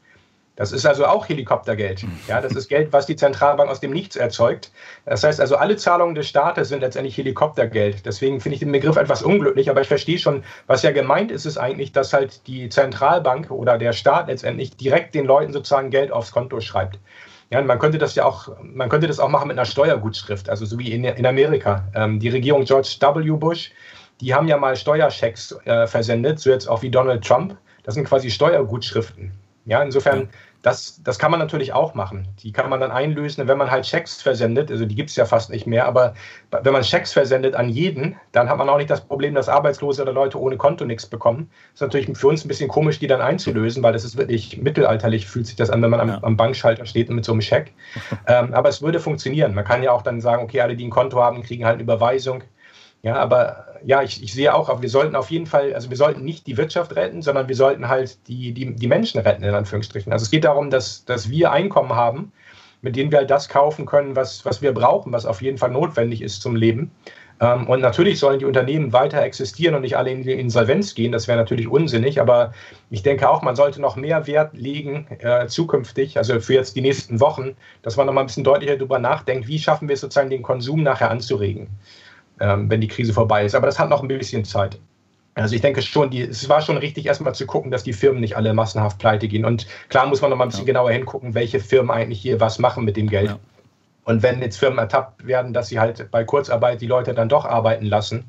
Das ist also auch Helikoptergeld. Ja, das ist Geld, was die Zentralbank aus dem Nichts erzeugt. Das heißt also, alle Zahlungen des Staates sind letztendlich Helikoptergeld. Deswegen finde ich den Begriff etwas unglücklich, aber ich verstehe schon, was ja gemeint ist, ist eigentlich, dass halt die Zentralbank oder der Staat letztendlich direkt den Leuten sozusagen Geld aufs Konto schreibt. Ja, man könnte das ja auch, man könnte das auch machen mit einer Steuergutschrift, also so wie in, in Amerika. Ähm, die Regierung George W. Bush die haben ja mal Steuerschecks äh, versendet, so jetzt auch wie Donald Trump. Das sind quasi Steuergutschriften. Ja, insofern Das, das kann man natürlich auch machen. Die kann man dann einlösen, wenn man halt Schecks versendet. Also die gibt es ja fast nicht mehr, aber wenn man Schecks versendet an jeden, dann hat man auch nicht das Problem, dass Arbeitslose oder Leute ohne Konto nichts bekommen. Das ist natürlich für uns ein bisschen komisch, die dann einzulösen, weil das ist wirklich mittelalterlich, fühlt sich das an, wenn man am, ja. am Bankschalter steht und mit so einem Scheck. ähm, aber es würde funktionieren. Man kann ja auch dann sagen, okay, alle, die ein Konto haben, kriegen halt eine Überweisung. Ja, aber ja, ich, ich sehe auch, wir sollten auf jeden Fall, also wir sollten nicht die Wirtschaft retten, sondern wir sollten halt die, die, die Menschen retten, in Anführungsstrichen. Also es geht darum, dass, dass wir Einkommen haben, mit denen wir halt das kaufen können, was, was wir brauchen, was auf jeden Fall notwendig ist zum Leben. Ähm, und natürlich sollen die Unternehmen weiter existieren und nicht alle in die Insolvenz gehen. Das wäre natürlich unsinnig. Aber ich denke auch, man sollte noch mehr Wert legen äh, zukünftig, also für jetzt die nächsten Wochen, dass man noch mal ein bisschen deutlicher darüber nachdenkt, wie schaffen wir es sozusagen den Konsum nachher anzuregen wenn die Krise vorbei ist. Aber das hat noch ein bisschen Zeit. Also ich denke schon, die, es war schon richtig, erstmal zu gucken, dass die Firmen nicht alle massenhaft pleite gehen. Und klar muss man noch mal ein bisschen ja. genauer hingucken, welche Firmen eigentlich hier was machen mit dem Geld. Ja. Und wenn jetzt Firmen ertappt werden, dass sie halt bei Kurzarbeit die Leute dann doch arbeiten lassen,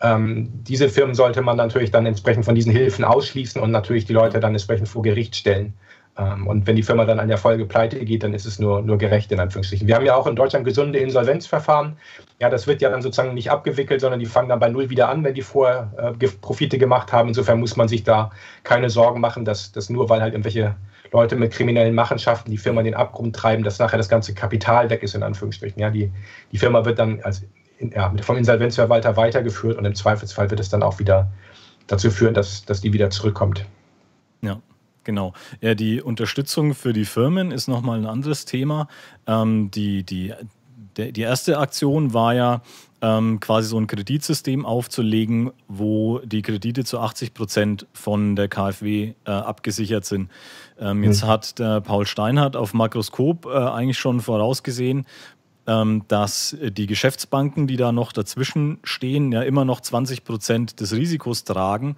ähm, diese Firmen sollte man natürlich dann entsprechend von diesen Hilfen ausschließen und natürlich die Leute dann entsprechend vor Gericht stellen. Ähm, und wenn die Firma dann an der Folge pleite geht, dann ist es nur, nur gerecht in Anführungsstrichen. Wir haben ja auch in Deutschland gesunde Insolvenzverfahren. Ja, das wird ja dann sozusagen nicht abgewickelt, sondern die fangen dann bei Null wieder an, wenn die vorher äh, Profite gemacht haben. Insofern muss man sich da keine Sorgen machen, dass, dass nur weil halt irgendwelche Leute mit kriminellen Machenschaften die Firma in den Abgrund treiben, dass nachher das ganze Kapital weg ist, in Anführungsstrichen. Ja, die, die Firma wird dann als, ja, vom Insolvenzverwalter weitergeführt und im Zweifelsfall wird es dann auch wieder dazu führen, dass, dass die wieder zurückkommt. Ja. Genau. Ja, die Unterstützung für die Firmen ist nochmal ein anderes Thema. Ähm, die, die, die erste Aktion war ja, ähm, quasi so ein Kreditsystem aufzulegen, wo die Kredite zu 80 Prozent von der KfW äh, abgesichert sind. Ähm, jetzt mhm. hat der Paul Steinhardt auf Makroskop äh, eigentlich schon vorausgesehen, ähm, dass die Geschäftsbanken, die da noch dazwischen stehen, ja immer noch 20 Prozent des Risikos tragen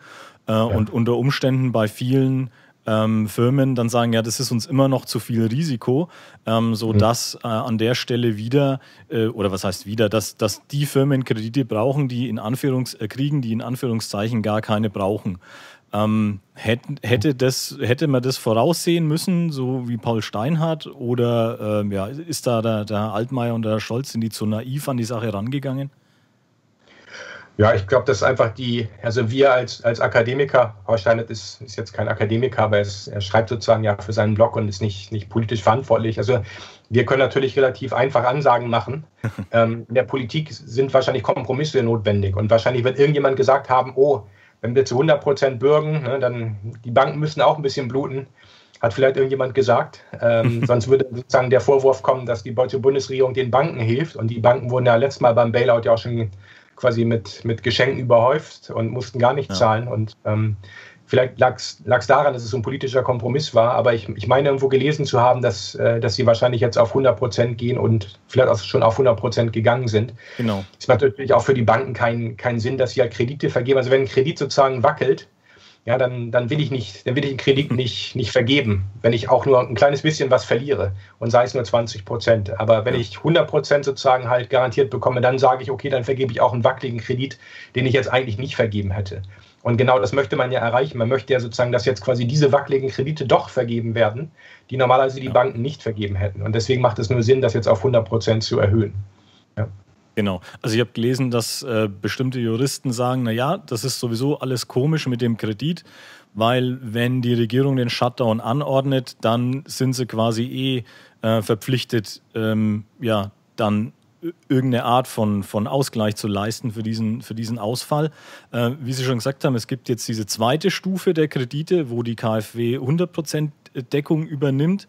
äh, ja. und unter Umständen bei vielen ähm, Firmen dann sagen, ja, das ist uns immer noch zu viel Risiko, ähm, sodass mhm. äh, an der Stelle wieder, äh, oder was heißt wieder, dass, dass die Firmen Kredite brauchen, die in Anführungs äh, kriegen, die in Anführungszeichen gar keine brauchen. Ähm, hätte, hätte, das, hätte man das voraussehen müssen, so wie Paul Steinhardt, oder ähm, ja, ist da der, der Herr Altmaier und der Herr Scholz, sind die zu naiv an die Sache rangegangen? Ja, ich glaube, das ist einfach die, also wir als, als Akademiker, Horst Steinert ist, ist jetzt kein Akademiker, aber er, ist, er schreibt sozusagen ja für seinen Blog und ist nicht, nicht politisch verantwortlich. Also wir können natürlich relativ einfach Ansagen machen. ähm, in der Politik sind wahrscheinlich Kompromisse notwendig und wahrscheinlich wird irgendjemand gesagt haben, oh, wenn wir zu 100 Prozent bürgen, ne, dann die Banken müssen auch ein bisschen bluten. Hat vielleicht irgendjemand gesagt. Ähm, sonst würde sozusagen der Vorwurf kommen, dass die deutsche Bundesregierung den Banken hilft. Und die Banken wurden ja letztes Mal beim Bailout ja auch schon quasi mit, mit Geschenken überhäuft und mussten gar nicht ja. zahlen. Und ähm, vielleicht lag es daran, dass es so ein politischer Kompromiss war, aber ich, ich meine irgendwo gelesen zu haben, dass, äh, dass sie wahrscheinlich jetzt auf 100 Prozent gehen und vielleicht auch schon auf 100 Prozent gegangen sind. Genau. Es macht natürlich auch für die Banken keinen keinen Sinn, dass sie halt Kredite vergeben. Also wenn ein Kredit sozusagen wackelt, ja, dann, dann will ich nicht, dann will ich den Kredit nicht, nicht vergeben, wenn ich auch nur ein kleines bisschen was verliere und sei es nur 20 Prozent. Aber wenn ich 100 Prozent sozusagen halt garantiert bekomme, dann sage ich, okay, dann vergebe ich auch einen wackeligen Kredit, den ich jetzt eigentlich nicht vergeben hätte. Und genau das möchte man ja erreichen. Man möchte ja sozusagen, dass jetzt quasi diese wackeligen Kredite doch vergeben werden, die normalerweise die Banken nicht vergeben hätten. Und deswegen macht es nur Sinn, das jetzt auf 100 Prozent zu erhöhen. Ja. Genau. Also ich habe gelesen, dass äh, bestimmte Juristen sagen, na ja, das ist sowieso alles komisch mit dem Kredit, weil wenn die Regierung den Shutdown anordnet, dann sind sie quasi eh äh, verpflichtet, ähm, ja, dann irgendeine Art von, von Ausgleich zu leisten für diesen, für diesen Ausfall. Äh, wie Sie schon gesagt haben, es gibt jetzt diese zweite Stufe der Kredite, wo die KfW 100% Deckung übernimmt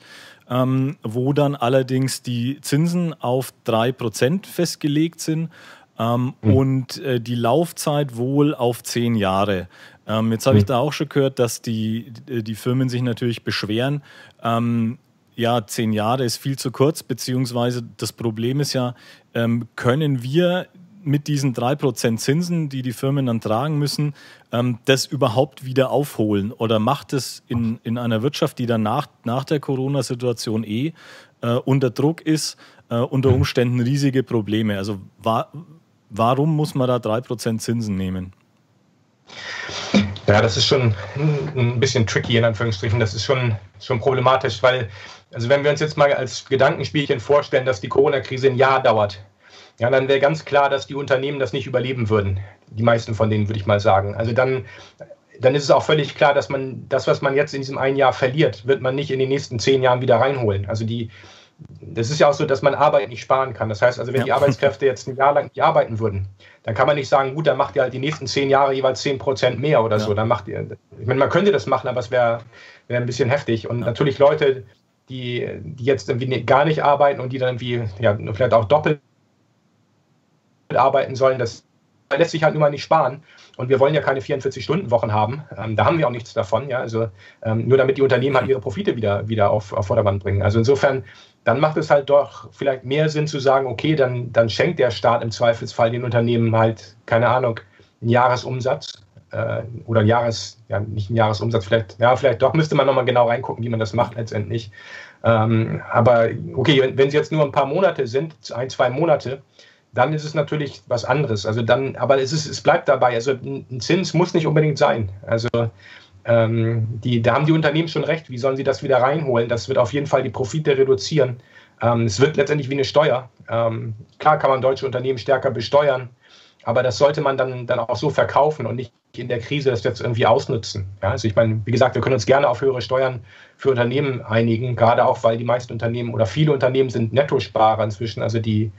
ähm, wo dann allerdings die Zinsen auf 3% festgelegt sind ähm, mhm. und äh, die Laufzeit wohl auf 10 Jahre. Ähm, jetzt habe mhm. ich da auch schon gehört, dass die, die Firmen sich natürlich beschweren. Ähm, ja, zehn Jahre ist viel zu kurz, beziehungsweise das Problem ist ja, ähm, können wir mit diesen 3% Zinsen, die die Firmen dann tragen müssen, ähm, das überhaupt wieder aufholen? Oder macht es in, in einer Wirtschaft, die dann nach, nach der Corona-Situation eh äh, unter Druck ist, äh, unter Umständen riesige Probleme? Also wa warum muss man da 3% Zinsen nehmen? Ja, das ist schon ein bisschen tricky in Anführungsstrichen. Das ist schon, schon problematisch, weil, also wenn wir uns jetzt mal als Gedankenspielchen vorstellen, dass die Corona-Krise ein Jahr dauert, ja, dann wäre ganz klar, dass die Unternehmen das nicht überleben würden. Die meisten von denen, würde ich mal sagen. Also dann, dann ist es auch völlig klar, dass man das, was man jetzt in diesem einen Jahr verliert, wird man nicht in den nächsten zehn Jahren wieder reinholen. Also die, das ist ja auch so, dass man Arbeit nicht sparen kann. Das heißt also, wenn ja. die Arbeitskräfte jetzt ein Jahr lang nicht arbeiten würden, dann kann man nicht sagen, gut, dann macht ihr halt die nächsten zehn Jahre jeweils zehn Prozent mehr oder ja. so. Dann macht ihr, ich meine, man könnte das machen, aber es wäre wär ein bisschen heftig. Und ja. natürlich Leute, die, die jetzt irgendwie gar nicht arbeiten und die dann irgendwie, ja, vielleicht auch doppelt arbeiten sollen, das lässt sich halt nun mal nicht sparen. Und wir wollen ja keine 44-Stunden-Wochen haben. Ähm, da haben wir auch nichts davon. Ja? Also ähm, nur damit die Unternehmen halt ihre Profite wieder, wieder auf, auf Vordermann bringen. Also insofern dann macht es halt doch vielleicht mehr Sinn zu sagen, okay, dann, dann schenkt der Staat im Zweifelsfall den Unternehmen halt, keine Ahnung, einen Jahresumsatz äh, oder ein Jahres, ja, nicht einen Jahresumsatz, vielleicht, ja, vielleicht doch müsste man nochmal genau reingucken, wie man das macht letztendlich. Ähm, aber okay, wenn, wenn es jetzt nur ein paar Monate sind, ein, zwei Monate, dann ist es natürlich was anderes. Also dann, aber es, ist, es bleibt dabei. Also ein Zins muss nicht unbedingt sein. Also ähm, die, da haben die Unternehmen schon recht. Wie sollen sie das wieder reinholen? Das wird auf jeden Fall die Profite reduzieren. Ähm, es wird letztendlich wie eine Steuer. Ähm, klar kann man deutsche Unternehmen stärker besteuern, aber das sollte man dann, dann auch so verkaufen und nicht in der Krise das jetzt irgendwie ausnutzen. Ja, also ich meine, wie gesagt, wir können uns gerne auf höhere Steuern für Unternehmen einigen, gerade auch, weil die meisten Unternehmen oder viele Unternehmen sind Nettosparer inzwischen. Also die,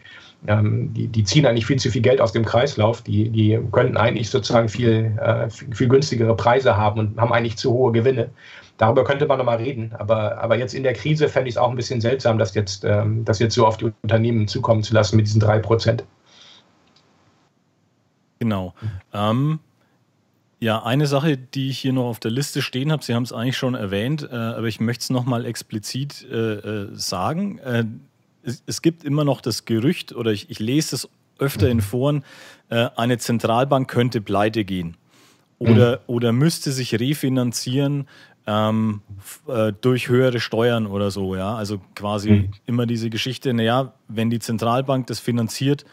ähm, die, die, ziehen eigentlich viel zu viel Geld aus dem Kreislauf. Die, die könnten eigentlich sozusagen viel, äh, viel günstigere Preise haben und haben eigentlich zu hohe Gewinne. Darüber könnte man nochmal reden. Aber, aber jetzt in der Krise fände ich es auch ein bisschen seltsam, das jetzt, ähm, das jetzt so auf die Unternehmen zukommen zu lassen mit diesen drei Prozent. Genau. Ähm, ja, eine Sache, die ich hier noch auf der Liste stehen habe, Sie haben es eigentlich schon erwähnt, äh, aber ich möchte es nochmal explizit äh, äh sagen. Äh, es, es, gibt immer noch das Gerücht, oder ich, ich lese es öfter in Foren, äh, eine Zentralbank könnte pleite gehen oder, mhm. oder müsste sich refinanzieren ähm, äh, durch höhere Steuern oder so. Ja? Also quasi mhm. immer diese Geschichte, naja, wenn die Zentralbank das finanziert,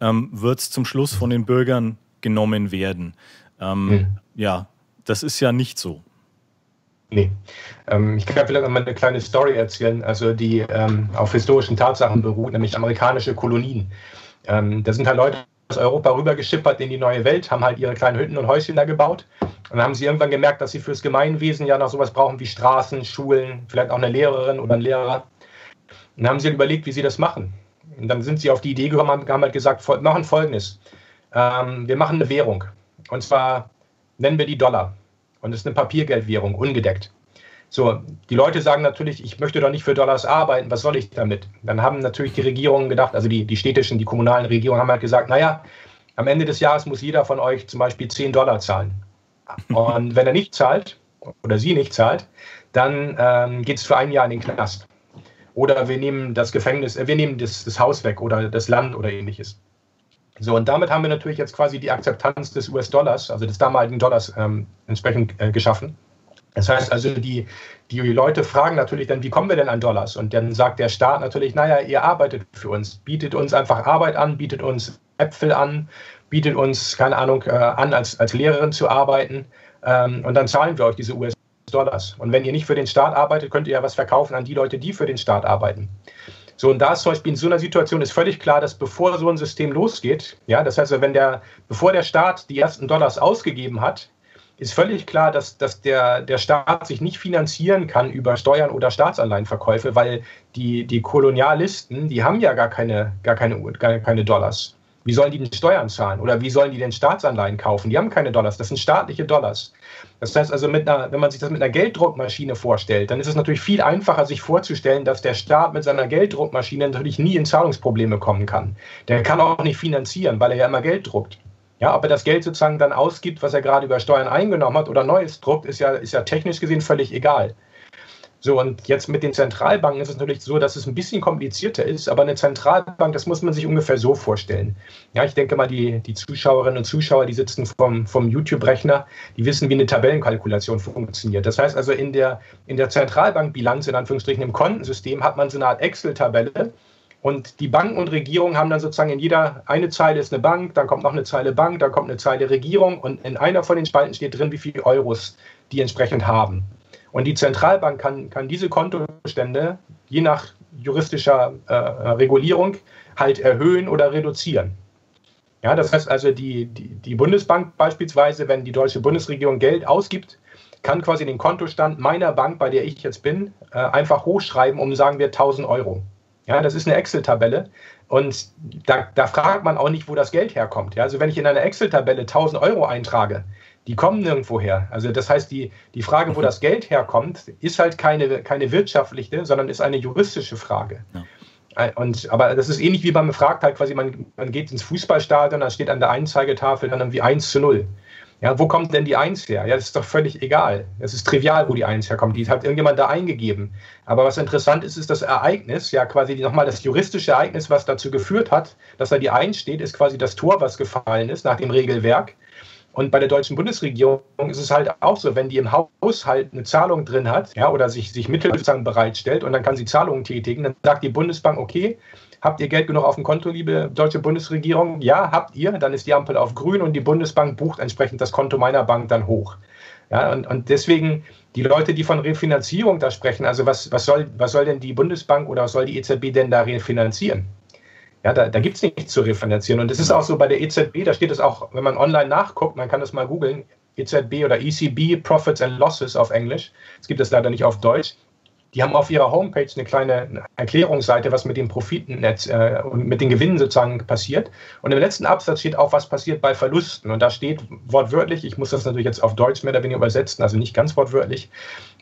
ähm, wird es zum Schluss von den Bürgern genommen werden. Ähm, mhm. Ja, das ist ja nicht so. Nee. Ähm, ich kann vielleicht mal eine kleine Story erzählen, also die ähm, auf historischen Tatsachen beruht, nämlich amerikanische Kolonien. Ähm, da sind halt Leute aus Europa rübergeschippert in die neue Welt, haben halt ihre kleinen Hütten und Häuschen da gebaut. Und dann haben sie irgendwann gemerkt, dass sie fürs Gemeinwesen ja noch sowas brauchen wie Straßen, Schulen, vielleicht auch eine Lehrerin oder ein Lehrer. Und dann haben sie überlegt, wie sie das machen. Und dann sind sie auf die Idee gekommen und haben halt gesagt, machen Folgendes. Ähm, wir machen eine Währung. Und zwar nennen wir die Dollar. Und es ist eine Papiergeldwährung, ungedeckt. So, die Leute sagen natürlich, ich möchte doch nicht für Dollars arbeiten, was soll ich damit? Dann haben natürlich die Regierungen gedacht, also die, die städtischen, die kommunalen Regierungen haben halt gesagt, naja, am Ende des Jahres muss jeder von euch zum Beispiel 10 Dollar zahlen. Und wenn er nicht zahlt oder sie nicht zahlt, dann ähm, geht es für ein Jahr in den Knast. Oder wir nehmen das Gefängnis, äh, wir nehmen das, das Haus weg oder das Land oder ähnliches. So, und damit haben wir natürlich jetzt quasi die Akzeptanz des US-Dollars, also des damaligen Dollars, ähm, entsprechend äh, geschaffen. Das heißt also, die, die Leute fragen natürlich dann, wie kommen wir denn an Dollars? Und dann sagt der Staat natürlich, naja, ihr arbeitet für uns, bietet uns einfach Arbeit an, bietet uns Äpfel an, bietet uns, keine Ahnung, äh, an, als, als Lehrerin zu arbeiten. Ähm, und dann zahlen wir euch diese US-Dollars. Und wenn ihr nicht für den Staat arbeitet, könnt ihr ja was verkaufen an die Leute, die für den Staat arbeiten. So, und da ist zum Beispiel in so einer Situation ist völlig klar, dass bevor so ein System losgeht, ja, das heißt, wenn der, bevor der Staat die ersten Dollars ausgegeben hat, ist völlig klar, dass, dass der, der Staat sich nicht finanzieren kann über Steuern oder Staatsanleihenverkäufe, weil die, die Kolonialisten, die haben ja gar keine, gar keine, gar keine Dollars. Wie sollen die denn Steuern zahlen? Oder wie sollen die denn Staatsanleihen kaufen? Die haben keine Dollars, das sind staatliche Dollars. Das heißt also, einer, wenn man sich das mit einer Gelddruckmaschine vorstellt, dann ist es natürlich viel einfacher, sich vorzustellen, dass der Staat mit seiner Gelddruckmaschine natürlich nie in Zahlungsprobleme kommen kann. Der kann auch nicht finanzieren, weil er ja immer Geld druckt. Ja, ob er das Geld sozusagen dann ausgibt, was er gerade über Steuern eingenommen hat oder Neues druckt, ist ja, ist ja technisch gesehen völlig egal. So, und jetzt mit den Zentralbanken ist es natürlich so, dass es ein bisschen komplizierter ist, aber eine Zentralbank, das muss man sich ungefähr so vorstellen. Ja, ich denke mal, die, die Zuschauerinnen und Zuschauer, die sitzen vom, vom YouTube-Rechner, die wissen, wie eine Tabellenkalkulation funktioniert. Das heißt also, in der, in der Zentralbankbilanz, in Anführungsstrichen im Kontensystem, hat man so eine Art Excel-Tabelle, Und die Banken und Regierungen haben dann sozusagen in jeder, eine Zeile ist eine Bank, dann kommt noch eine Zeile Bank, dann kommt eine Zeile Regierung und in einer von den Spalten steht drin, wie viele Euros die entsprechend haben. Und die Zentralbank kann, kann diese Kontostände je nach juristischer äh, Regulierung halt erhöhen oder reduzieren. Ja, das heißt also, die, die, die Bundesbank beispielsweise, wenn die deutsche Bundesregierung Geld ausgibt, kann quasi den Kontostand meiner Bank, bei der ich jetzt bin, äh, einfach hochschreiben um, sagen wir, 1000 Euro. Ja, das ist eine Excel-Tabelle und da, da, fragt man auch nicht, wo das Geld herkommt. Ja, also wenn ich in einer Excel-Tabelle 1000 Euro eintrage, die kommen nirgendwo her. Also das heißt, die, die Frage, wo mhm. das Geld herkommt, ist halt keine, keine wirtschaftliche, sondern ist eine juristische Frage. Ja. Äh, und, aber das ist ähnlich wie man fragt halt quasi, man, man geht ins Fußballstadion, da steht an der Einzeigetafel dann irgendwie 1 zu 0. Ja, wo kommt denn die 1 her? Ja, das ist doch völlig egal. Es ist trivial, wo die 1 herkommt. Die hat irgendjemand da eingegeben. Aber was interessant ist, ist das Ereignis, ja quasi nochmal das juristische Ereignis, was dazu geführt hat, dass da die 1 steht, ist quasi das Tor, was gefallen ist nach dem Regelwerk. Und bei der deutschen Bundesregierung ist es halt auch so, wenn die im Haushalt eine Zahlung drin hat, ja, oder sich, sich Mittel bereitstellt und dann kann sie Zahlungen tätigen, dann sagt die Bundesbank, okay, habt ihr Geld genug auf dem Konto, liebe deutsche Bundesregierung? Ja, habt ihr. Dann ist die Ampel auf grün und die Bundesbank bucht entsprechend das Konto meiner Bank dann hoch. Ja, und, und deswegen die Leute, die von Refinanzierung da sprechen, also was, was, soll, was soll denn die Bundesbank oder was soll die EZB denn da refinanzieren? Ja, da, da gibt es nichts zu refinanzieren. Und es ist auch so bei der EZB, da steht es auch, wenn man online nachguckt, man kann das mal googeln, EZB oder ECB Profits and Losses auf Englisch. Es gibt es leider nicht auf Deutsch. Die haben auf ihrer Homepage eine kleine Erklärungsseite, was mit den Profiten äh, und mit den Gewinnen sozusagen passiert. Und im letzten Absatz steht auch, was passiert bei Verlusten. Und da steht wortwörtlich, ich muss das natürlich jetzt auf Deutsch mehr oder weniger übersetzen, also nicht ganz wortwörtlich,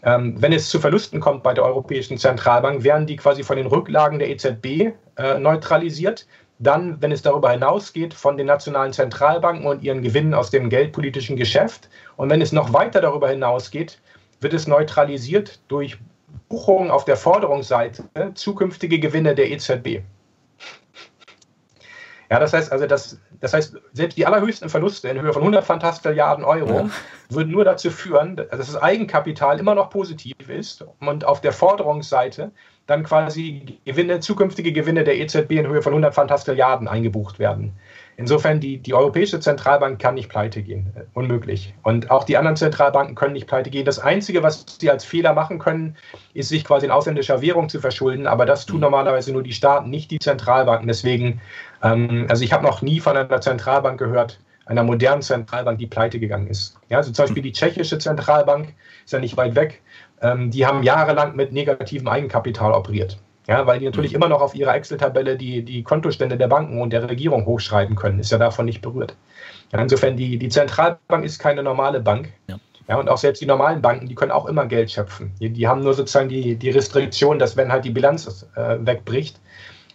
ähm, wenn es zu Verlusten kommt bei der Europäischen Zentralbank, werden die quasi von den Rücklagen der EZB äh, neutralisiert. Dann, wenn es darüber hinausgeht, von den nationalen Zentralbanken und ihren Gewinnen aus dem geldpolitischen Geschäft. Und wenn es noch weiter darüber hinausgeht, wird es neutralisiert durch Buchungen auf der Forderungsseite zukünftige Gewinne der EZB. Ja, das heißt also, das, das heißt, selbst die allerhöchsten Verluste in Höhe von 100 Fantastilliarden Euro ja. würden nur dazu führen, dass das Eigenkapital immer noch positiv ist und auf der Forderungsseite dann quasi Gewinne, zukünftige Gewinne der EZB in Höhe von 100 Fantastilliarden eingebucht werden. Insofern, die, die Europäische Zentralbank kann nicht pleite gehen. Äh, unmöglich. Und auch die anderen Zentralbanken können nicht pleite gehen. Das Einzige, was sie als Fehler machen können, ist, sich quasi in ausländischer Währung zu verschulden. Aber das tun mhm. normalerweise nur die Staaten, nicht die Zentralbanken. Deswegen, ähm, also ich habe noch nie von einer Zentralbank gehört, einer modernen Zentralbank, die pleite gegangen ist. Ja, also zum Beispiel die tschechische Zentralbank ist ja nicht weit weg. Ähm, die haben jahrelang mit negativem Eigenkapital operiert. Ja, weil die natürlich mhm. immer noch auf ihrer Excel-Tabelle die, die Kontostände der Banken und der Regierung hochschreiben können. Ist ja davon nicht berührt. Ja, insofern, die, die Zentralbank ist keine normale Bank. Ja. ja. und auch selbst die normalen Banken, die können auch immer Geld schöpfen. Die, die haben nur sozusagen die, die Restriktion, dass wenn halt die Bilanz äh, wegbricht,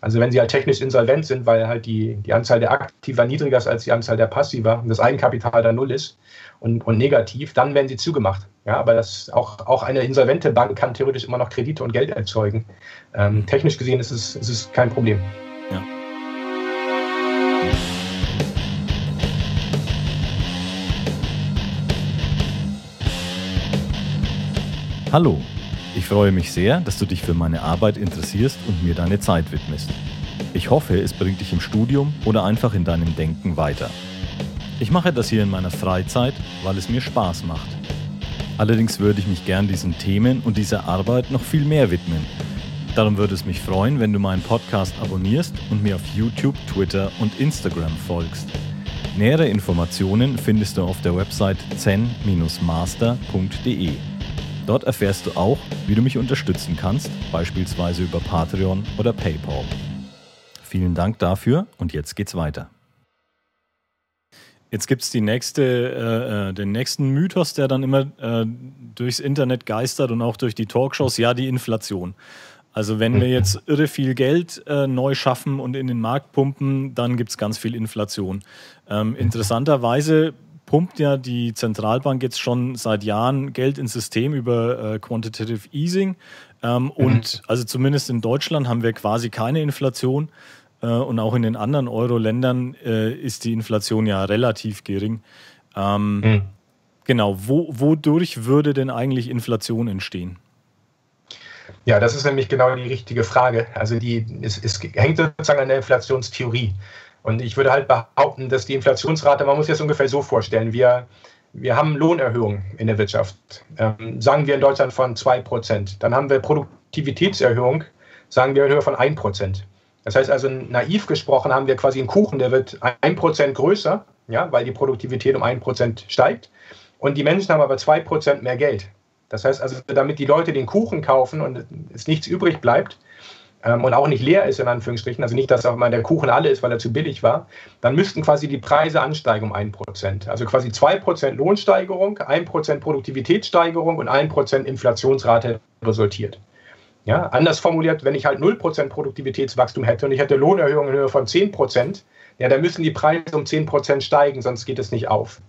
also wenn sie halt technisch insolvent sind, weil halt die, die Anzahl der Aktiva niedriger ist als die Anzahl der Passiva und das Eigenkapital da null ist und, und negativ, dann werden sie zugemacht. Ja, aber das auch, auch eine insolvente Bank kann theoretisch immer noch Kredite und Geld erzeugen. Ähm, technisch gesehen ist es, ist es kein Problem. Ja. Hallo, ich freue mich sehr, dass du dich für meine Arbeit interessierst und mir deine Zeit widmest. Ich hoffe, es bringt dich im Studium oder einfach in deinem Denken weiter. Ich mache das hier in meiner Freizeit, weil es mir Spaß macht. Allerdings würde ich mich gern diesen Themen und dieser Arbeit noch viel mehr widmen. Darum würde es mich freuen, wenn du meinen Podcast abonnierst und mir auf YouTube, Twitter und Instagram folgst. Nähere Informationen findest du auf der Website zen-master.de. Dort erfährst du auch, wie du mich unterstützen kannst, beispielsweise über Patreon oder PayPal. Vielen Dank dafür und jetzt geht's weiter. Jetzt gibt es nächste, äh, äh, den nächsten Mythos, der dann immer äh, durchs Internet geistert und auch durch die Talkshows, ja, die Inflation. Also wenn wir jetzt irre viel Geld äh, neu schaffen und in den Markt pumpen, dann gibt es ganz viel Inflation. Ähm, interessanterweise pumpt ja die Zentralbank jetzt schon seit Jahren Geld ins System über äh, Quantitative Easing. Ähm, mhm. Und also zumindest in Deutschland haben wir quasi keine Inflation. Äh, und auch in den anderen Euro-Ländern äh, ist die Inflation ja relativ gering. Ähm, mhm. Genau, wo, wodurch würde denn eigentlich Inflation entstehen? Ja, das ist nämlich genau die richtige Frage. Also die, es, es hängt sozusagen an der Inflationstheorie. Und ich würde halt behaupten, dass die Inflationsrate, man muss sich das ungefähr so vorstellen, wir, wir haben Lohnerhöhungen in der Wirtschaft, ähm, sagen wir in Deutschland von 2%. Dann haben wir Produktivitätserhöhung, sagen wir in Höhe von 1%. Das heißt also, naiv gesprochen haben wir quasi einen Kuchen, der wird 1% größer, ja, weil die Produktivität um 1% steigt. Und die Menschen haben aber 2% mehr Geld. Das heißt also, damit die Leute den Kuchen kaufen und es nichts übrig bleibt, und auch nicht leer ist, in Anführungsstrichen, also nicht, dass auch mal der Kuchen alle ist, weil er zu billig war, dann müssten quasi die Preise ansteigen um 1%. Also quasi 2% Lohnsteigerung, 1% Produktivitätssteigerung und 1% Inflationsrate resultiert. Ja, anders formuliert, wenn ich halt 0% Produktivitätswachstum hätte und ich hätte Lohnerhöhungen in Höhe von 10%, ja, dann müssen die Preise um 10% steigen, sonst geht es nicht auf.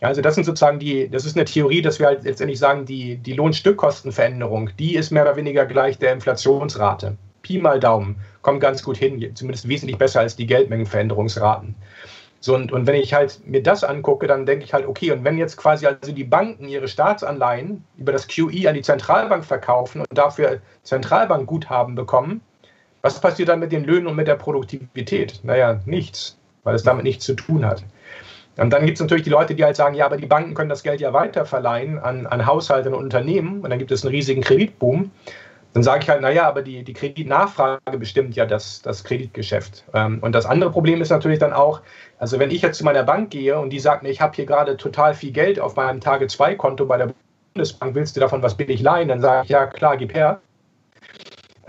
Ja, also das sind sozusagen die, das ist eine Theorie, dass wir halt letztendlich sagen, die, die Lohnstückkostenveränderung, die ist mehr oder weniger gleich der Inflationsrate. Pi mal Daumen, kommt ganz gut hin, zumindest wesentlich besser als die Geldmengenveränderungsraten. So, und, und wenn ich halt mir das angucke, dann denke ich halt, okay, und wenn jetzt quasi also die Banken ihre Staatsanleihen über das QE an die Zentralbank verkaufen und dafür Zentralbankguthaben bekommen, was passiert dann mit den Löhnen und mit der Produktivität? Naja, nichts, weil es damit nichts zu tun hat. Und dann gibt es natürlich die Leute, die halt sagen, ja, aber die Banken können das Geld ja weiterverleihen an, an Haushalte und Unternehmen und dann gibt es einen riesigen Kreditboom. Dann sage ich halt, naja, aber die, die Kreditnachfrage bestimmt ja das, das Kreditgeschäft. Ähm, und das andere Problem ist natürlich dann auch, also wenn ich jetzt zu meiner Bank gehe und die sagt mir, ich habe hier gerade total viel Geld auf meinem Tage-2-Konto bei der Bundesbank, willst du davon was billig leihen? Dann sage ich, ja klar, gib her.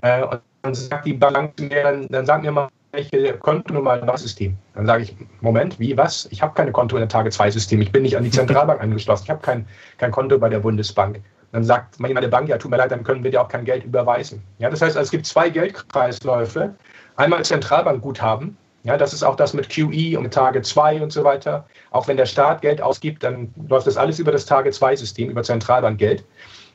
Äh, und dann sagt die Bank mir, dann, dann sag mir mal, welche Kontonummer im System. Dann sage ich, Moment, wie, was? Ich habe keine Konto in der Tage-2-System. Ich bin nicht an die Zentralbank angeschlossen. Ich habe kein, kein Konto bei der Bundesbank. Dann sagt manchmal der Bank, ja, tut mir leid, dann können wir dir auch kein Geld überweisen. Ja, das heißt, es gibt zwei Geldkreisläufe. Einmal Zentralbankguthaben. Ja, das ist auch das mit QE und mit Tage 2 und so weiter. Auch wenn der Staat Geld ausgibt, dann läuft das alles über das Tage 2 System, über Zentralbankgeld.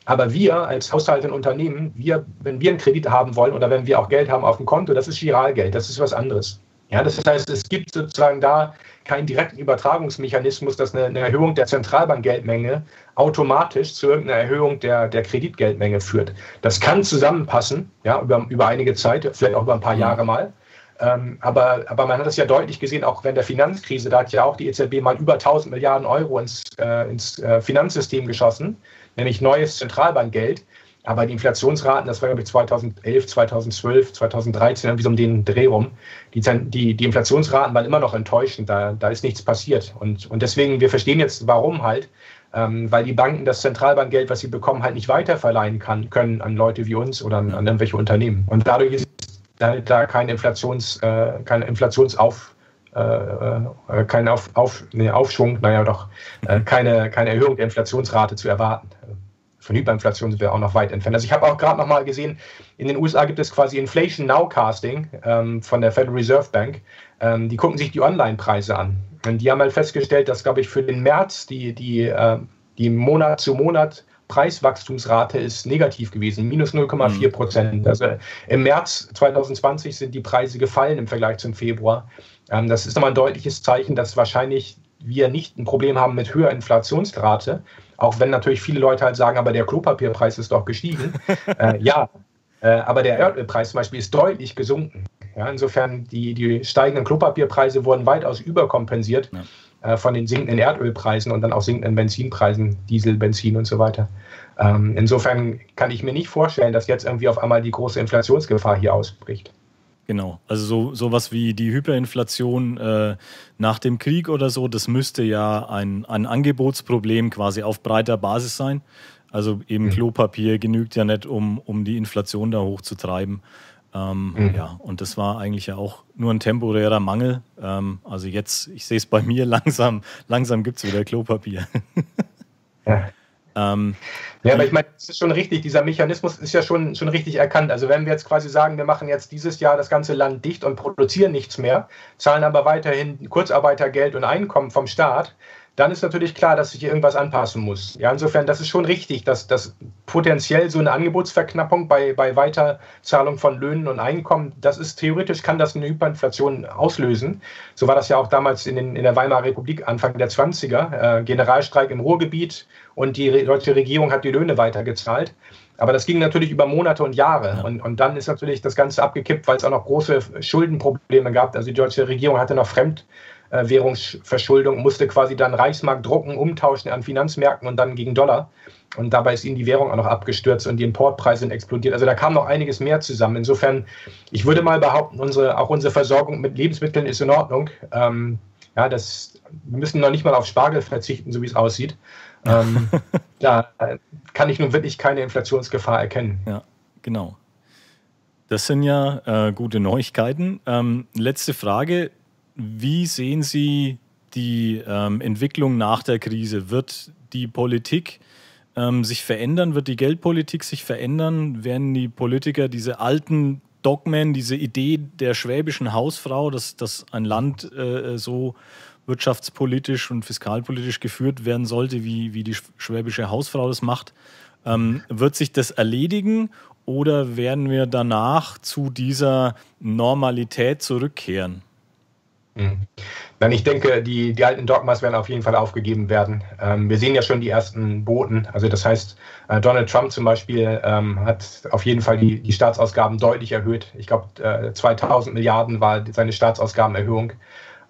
Aber wir als Haushalte und Unternehmen, wir, wenn wir einen Kredit haben wollen oder wenn wir auch Geld haben auf dem Konto, das ist Giralgeld, das ist was anderes. Ja, das heißt, es gibt sozusagen da keinen direkten Übertragungsmechanismus, dass eine, eine Erhöhung der Zentralbankgeldmenge automatisch zu irgendeiner Erhöhung der, der Kreditgeldmenge führt. Das kann zusammenpassen, ja, über, über einige Zeit, vielleicht auch über ein paar mhm. Jahre mal. Ähm, aber, aber man hat das ja deutlich gesehen, auch während der Finanzkrise, da hat ja auch die EZB mal über 1000 Milliarden Euro ins, äh, ins äh, Finanzsystem geschossen, nämlich neues Zentralbankgeld. Aber die Inflationsraten, das war glaube ich 2011, 2012, 2013, irgendwie so um den Dreh rum, die, die, die Inflationsraten waren immer noch enttäuschend, da, da ist nichts passiert. Und, und deswegen, wir verstehen jetzt, warum halt, ähm, weil die Banken das Zentralbankgeld, was sie bekommen, halt nicht weiterverleihen kann, können an Leute wie uns oder an, an irgendwelche Unternehmen. Und dadurch ist da, da kein Inflations, äh, kein Inflationsauf, äh, äh, kein Auf, Auf, nee, Aufschwung, naja doch, äh, keine, keine Erhöhung der Inflationsrate zu erwarten von Hyperinflation sind wir auch noch weit entfernt. Also ich habe auch gerade noch mal gesehen, in den USA gibt es quasi Inflation Nowcasting ähm, von der Federal Reserve Bank. Ähm, die gucken sich die Online-Preise an. Und die haben halt festgestellt, dass, glaube ich, für den März die, die, äh, die Monat zu Monat Preiswachstumsrate ist negativ gewesen, minus 0,4 Prozent. Mhm. Also im März 2020 sind die Preise gefallen im Vergleich zum Februar. Ähm, das ist nochmal ein deutliches Zeichen, dass wahrscheinlich wir nicht ein Problem haben mit höherer Inflationsrate, auch wenn natürlich viele Leute halt sagen, aber der Klopapierpreis ist doch gestiegen. äh, ja, äh, aber der Erdölpreis zum Beispiel ist deutlich gesunken. Ja, insofern, die, die steigenden Klopapierpreise wurden weitaus überkompensiert ja. äh, von den sinkenden Erdölpreisen und dann auch sinkenden Benzinpreisen, Diesel, Benzin und so weiter. Ähm, insofern kann ich mir nicht vorstellen, dass jetzt irgendwie auf einmal die große Inflationsgefahr hier ausbricht. Genau, also so sowas wie die Hyperinflation äh, nach dem Krieg oder so, das müsste ja ein, ein Angebotsproblem quasi auf breiter Basis sein. Also eben mhm. Klopapier genügt ja nicht, um, um die Inflation da hochzutreiben. Ähm, mhm. Ja, und das war eigentlich ja auch nur ein temporärer Mangel. Ähm, also jetzt, ich sehe es bei mir langsam, langsam gibt es wieder Klopapier. ja. Ähm, ja, aber ich meine, das ist schon richtig, dieser Mechanismus ist ja schon, schon richtig erkannt. Also wenn wir jetzt quasi sagen, wir machen jetzt dieses Jahr das ganze Land dicht und produzieren nichts mehr, zahlen aber weiterhin Kurzarbeitergeld und Einkommen vom Staat, dann ist natürlich klar, dass sich hier irgendwas anpassen muss. Ja, insofern, das ist schon richtig, dass, dass potenziell so eine Angebotsverknappung bei, bei Weiterzahlung von Löhnen und Einkommen, das ist theoretisch, kann das eine Hyperinflation auslösen. So war das ja auch damals in, den, in der Weimarer Republik Anfang der 20er. Äh, Generalstreik im Ruhrgebiet und die deutsche Regierung hat die Löhne weitergezahlt. Aber das ging natürlich über Monate und Jahre. Ja. Und, und dann ist natürlich das Ganze abgekippt, weil es auch noch große Schuldenprobleme gab. Also die deutsche Regierung hatte noch Fremdwährungsverschuldung, musste quasi dann Reichsmark drucken, umtauschen an Finanzmärkten und dann gegen Dollar. Und dabei ist ihnen die Währung auch noch abgestürzt und die Importpreise sind explodiert. Also da kam noch einiges mehr zusammen. Insofern, ich würde mal behaupten, unsere, auch unsere Versorgung mit Lebensmitteln ist in Ordnung. Ähm, ja, das, wir müssen noch nicht mal auf Spargel verzichten, so wie es aussieht. Ähm, da kann ich nun wirklich keine Inflationsgefahr erkennen. Ja, genau. Das sind ja äh, gute Neuigkeiten. Ähm, letzte Frage. Wie sehen Sie die ähm, Entwicklung nach der Krise? Wird die Politik ähm, sich verändern? Wird die Geldpolitik sich verändern? Werden die Politiker diese alten Dogmen, diese Idee der schwäbischen Hausfrau, dass, dass ein Land äh, so wirtschaftspolitisch und fiskalpolitisch geführt werden sollte, wie, wie die schwäbische Hausfrau das macht. Ähm, wird sich das erledigen oder werden wir danach zu dieser Normalität zurückkehren? Mhm. Nein, ich denke, die, die alten Dogmas werden auf jeden Fall aufgegeben werden. Ähm, wir sehen ja schon die ersten Boten. Also das heißt, äh, Donald Trump zum Beispiel ähm, hat auf jeden Fall die, die Staatsausgaben deutlich erhöht. Ich glaube, äh, 2000 Milliarden war seine Staatsausgabenerhöhung.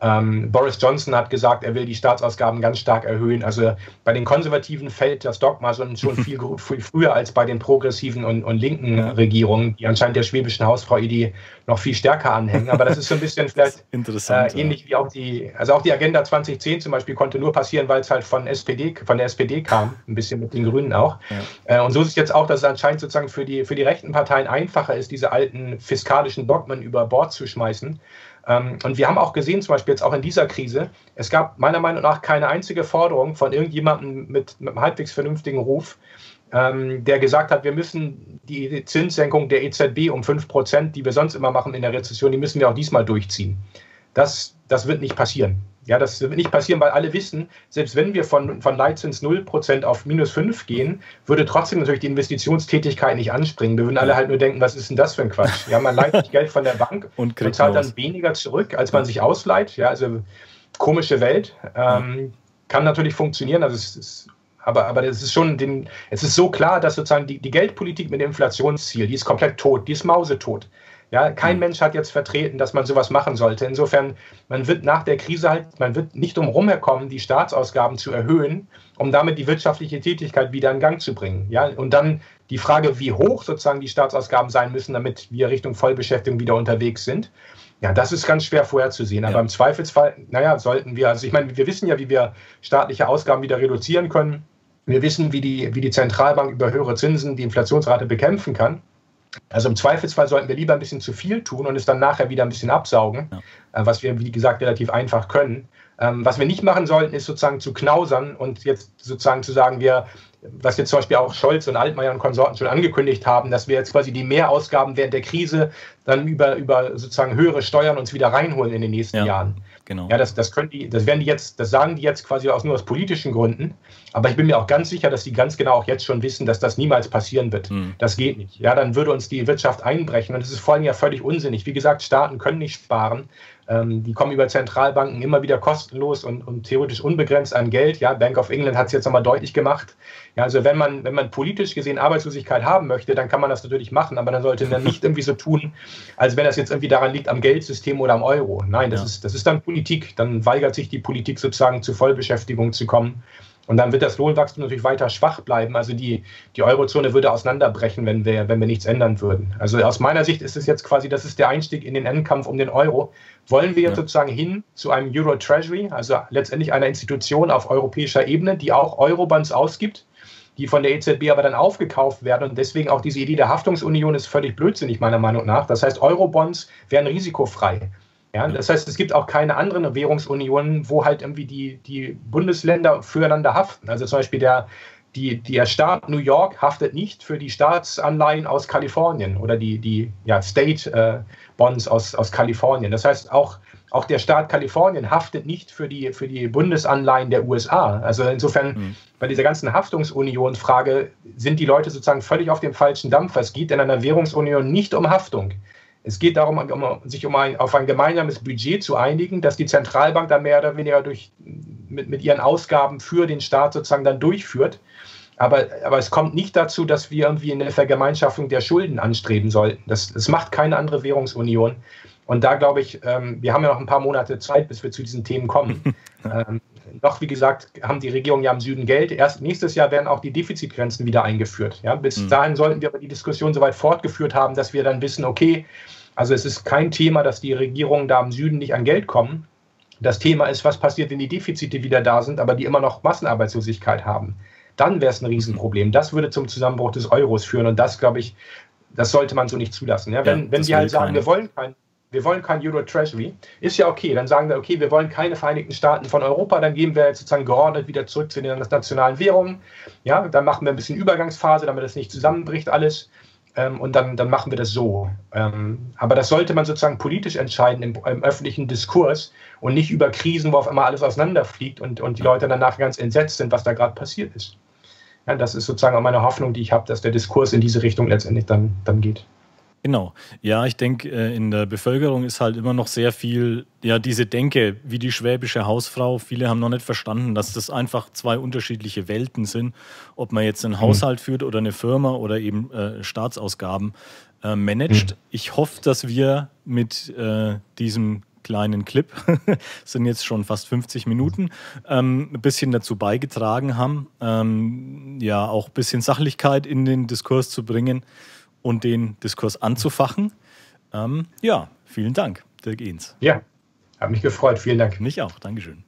Ähm, Boris Johnson hat gesagt, er will die Staatsausgaben ganz stark erhöhen. Also bei den Konservativen fällt das Dogma schon viel, viel früher als bei den progressiven und, und linken Regierungen, die anscheinend der schwäbischen Hausfrau-Idee noch viel stärker anhängen. Aber das ist so ein bisschen vielleicht äh, ähnlich wie auch die, also auch die Agenda 2010 zum Beispiel konnte nur passieren, weil es halt von SPD, von der SPD kam, ein bisschen mit den Grünen auch. Ja. Äh, und so ist es jetzt auch, dass es anscheinend sozusagen für die, für die rechten Parteien einfacher ist, diese alten fiskalischen Dogmen über Bord zu schmeißen und wir haben auch gesehen, zum Beispiel jetzt auch in dieser Krise, es gab meiner Meinung nach keine einzige Forderung von irgendjemandem mit, mit einem halbwegs vernünftigen Ruf, ähm, der gesagt hat, wir müssen die Zinssenkung der EZB um 5 Prozent, die wir sonst immer machen in der Rezession, die müssen wir auch diesmal durchziehen. Das, das wird nicht passieren. Ja, das wird nicht passieren, weil alle wissen, selbst wenn wir von, von Leitzins 0% auf minus 5 gehen, würde trotzdem natürlich die Investitionstätigkeit nicht anspringen. Wir würden alle halt nur denken, was ist denn das für ein Quatsch? Ja, man leiht sich Geld von der Bank und, und zahlt dann weniger zurück, als man sich ausleiht. Ja, also komische Welt. Ähm, kann natürlich funktionieren, also es ist, aber, aber es ist schon den, es ist so klar, dass sozusagen die, die Geldpolitik mit dem Inflationsziel, die ist komplett tot, die ist mausetot. Ja, kein hm. Mensch hat jetzt vertreten, dass man sowas machen sollte. Insofern, man wird nach der Krise halt, man wird nicht drum herkommen, die Staatsausgaben zu erhöhen, um damit die wirtschaftliche Tätigkeit wieder in Gang zu bringen. Ja, und dann die Frage, wie hoch sozusagen die Staatsausgaben sein müssen, damit wir Richtung Vollbeschäftigung wieder unterwegs sind. Ja, das ist ganz schwer vorherzusehen. Aber ja. im Zweifelsfall, naja, sollten wir, also ich meine, wir wissen ja, wie wir staatliche Ausgaben wieder reduzieren können. Wir wissen, wie die, wie die Zentralbank über höhere Zinsen die Inflationsrate bekämpfen kann. Also im Zweifelsfall sollten wir lieber ein bisschen zu viel tun und es dann nachher wieder ein bisschen absaugen, ja. Äh, was wir, wie gesagt, relativ einfach können. Ähm, was wir nicht machen sollten, ist sozusagen zu knausern und jetzt sozusagen zu sagen, wir, was jetzt zum Beispiel auch Scholz und Altmaier und Konsorten schon angekündigt haben, dass wir jetzt quasi die Mehrausgaben während der Krise dann über, über sozusagen höhere Steuern uns wieder reinholen in den nächsten ja. Jahren. Genau. Ja, das, das können die, das werden die jetzt, das sagen die jetzt quasi aus nur aus politischen Gründen. Aber ich bin mir auch ganz sicher, dass die ganz genau auch jetzt schon wissen, dass das niemals passieren wird. Mhm. Das geht nicht. Ja, dann würde uns die Wirtschaft einbrechen. Und das ist vor allem ja völlig unsinnig. Wie gesagt, Staaten können nicht sparen. Ähm, die kommen über Zentralbanken immer wieder kostenlos und, und theoretisch unbegrenzt an Geld. Ja, Bank of England hat es jetzt nochmal deutlich gemacht. Ja, also wenn man, wenn man politisch gesehen Arbeitslosigkeit haben möchte, dann kann man das natürlich machen, aber dann sollte man nicht irgendwie so tun, als wenn das jetzt irgendwie daran liegt am Geldsystem oder am Euro. Nein, das, ja. ist, das ist dann Politik. Dann weigert sich die Politik sozusagen zu Vollbeschäftigung zu kommen. Und dann wird das Lohnwachstum natürlich weiter schwach bleiben. Also die, die Eurozone würde auseinanderbrechen, wenn wir, wenn wir nichts ändern würden. Also aus meiner Sicht ist es jetzt quasi, das ist der Einstieg in den Endkampf um den Euro. Wollen wir jetzt ja. sozusagen hin zu einem Euro Treasury, also letztendlich einer Institution auf europäischer Ebene, die auch Eurobonds ausgibt, die von der EZB aber dann aufgekauft werden. Und deswegen auch diese Idee der Haftungsunion ist völlig blödsinnig, meiner Meinung nach. Das heißt, Eurobonds wären risikofrei. Ja, das heißt, es gibt auch keine anderen Währungsunionen, wo halt irgendwie die, die Bundesländer füreinander haften. Also zum Beispiel der, die, der Staat New York haftet nicht für die Staatsanleihen aus Kalifornien oder die, die ja, State äh, Bonds aus, aus Kalifornien. Das heißt, auch, auch der Staat Kalifornien haftet nicht für die, für die Bundesanleihen der USA. Also insofern mhm. bei dieser ganzen Haftungsunion-Frage sind die Leute sozusagen völlig auf dem falschen Dampfer. Es geht in einer Währungsunion nicht um Haftung. Es geht darum, um, sich um ein, auf ein gemeinsames Budget zu einigen, dass die Zentralbank dann mehr oder weniger durch, mit, mit ihren Ausgaben für den Staat sozusagen dann durchführt. Aber, aber es kommt nicht dazu, dass wir irgendwie eine Vergemeinschaftung der Schulden anstreben sollten. Das, das macht keine andere Währungsunion. Und da glaube ich, ähm, wir haben ja noch ein paar Monate Zeit, bis wir zu diesen Themen kommen. ähm, noch, wie gesagt, haben die Regierungen ja im Süden Geld. Erst nächstes Jahr werden auch die Defizitgrenzen wieder eingeführt. Ja? Bis mhm. dahin sollten wir aber die Diskussion so weit fortgeführt haben, dass wir dann wissen, okay, also es ist kein Thema, dass die Regierungen da im Süden nicht an Geld kommen. Das Thema ist, was passiert, wenn die Defizite wieder da sind, aber die immer noch Massenarbeitslosigkeit haben. Dann wäre es ein Riesenproblem. Das würde zum Zusammenbruch des Euros führen. Und das, glaube ich, das sollte man so nicht zulassen. Ja, wenn, ja, wenn wir halt sagen, wir wollen kein, wir wollen kein Euro Treasury, ist ja okay. Dann sagen wir, okay, wir wollen keine Vereinigten Staaten von Europa, dann gehen wir jetzt sozusagen geordnet wieder zurück zu den nationalen Währungen. Ja, dann machen wir ein bisschen Übergangsphase, damit das nicht zusammenbricht alles. Ähm, und dann, dann machen wir das so. Ähm, aber das sollte man sozusagen politisch entscheiden im, im, öffentlichen Diskurs und nicht über Krisen, wo auf einmal alles auseinanderfliegt und, und die Leute danach ganz entsetzt sind, was da gerade passiert ist. Ja, das ist sozusagen auch meine Hoffnung, die ich habe, dass der Diskurs in diese Richtung letztendlich dann, dann geht. Genau. Ja, ich denke, äh, in der Bevölkerung ist halt immer noch sehr viel, ja, diese Denke wie die schwäbische Hausfrau. Viele haben noch nicht verstanden, dass das einfach zwei unterschiedliche Welten sind. Ob man jetzt einen mhm. Haushalt führt oder eine Firma oder eben äh, Staatsausgaben äh, managt. Mhm. Ich hoffe, dass wir mit äh, diesem kleinen Clip, sind jetzt schon fast 50 Minuten, ähm, ein bisschen dazu beigetragen haben, ähm, ja, auch ein bisschen Sachlichkeit in den Diskurs zu bringen und den Diskurs anzufachen. Ähm, ja, vielen Dank, Dirk Ehns. Ja, habe mich gefreut. Vielen Dank. Mich auch. Dankeschön.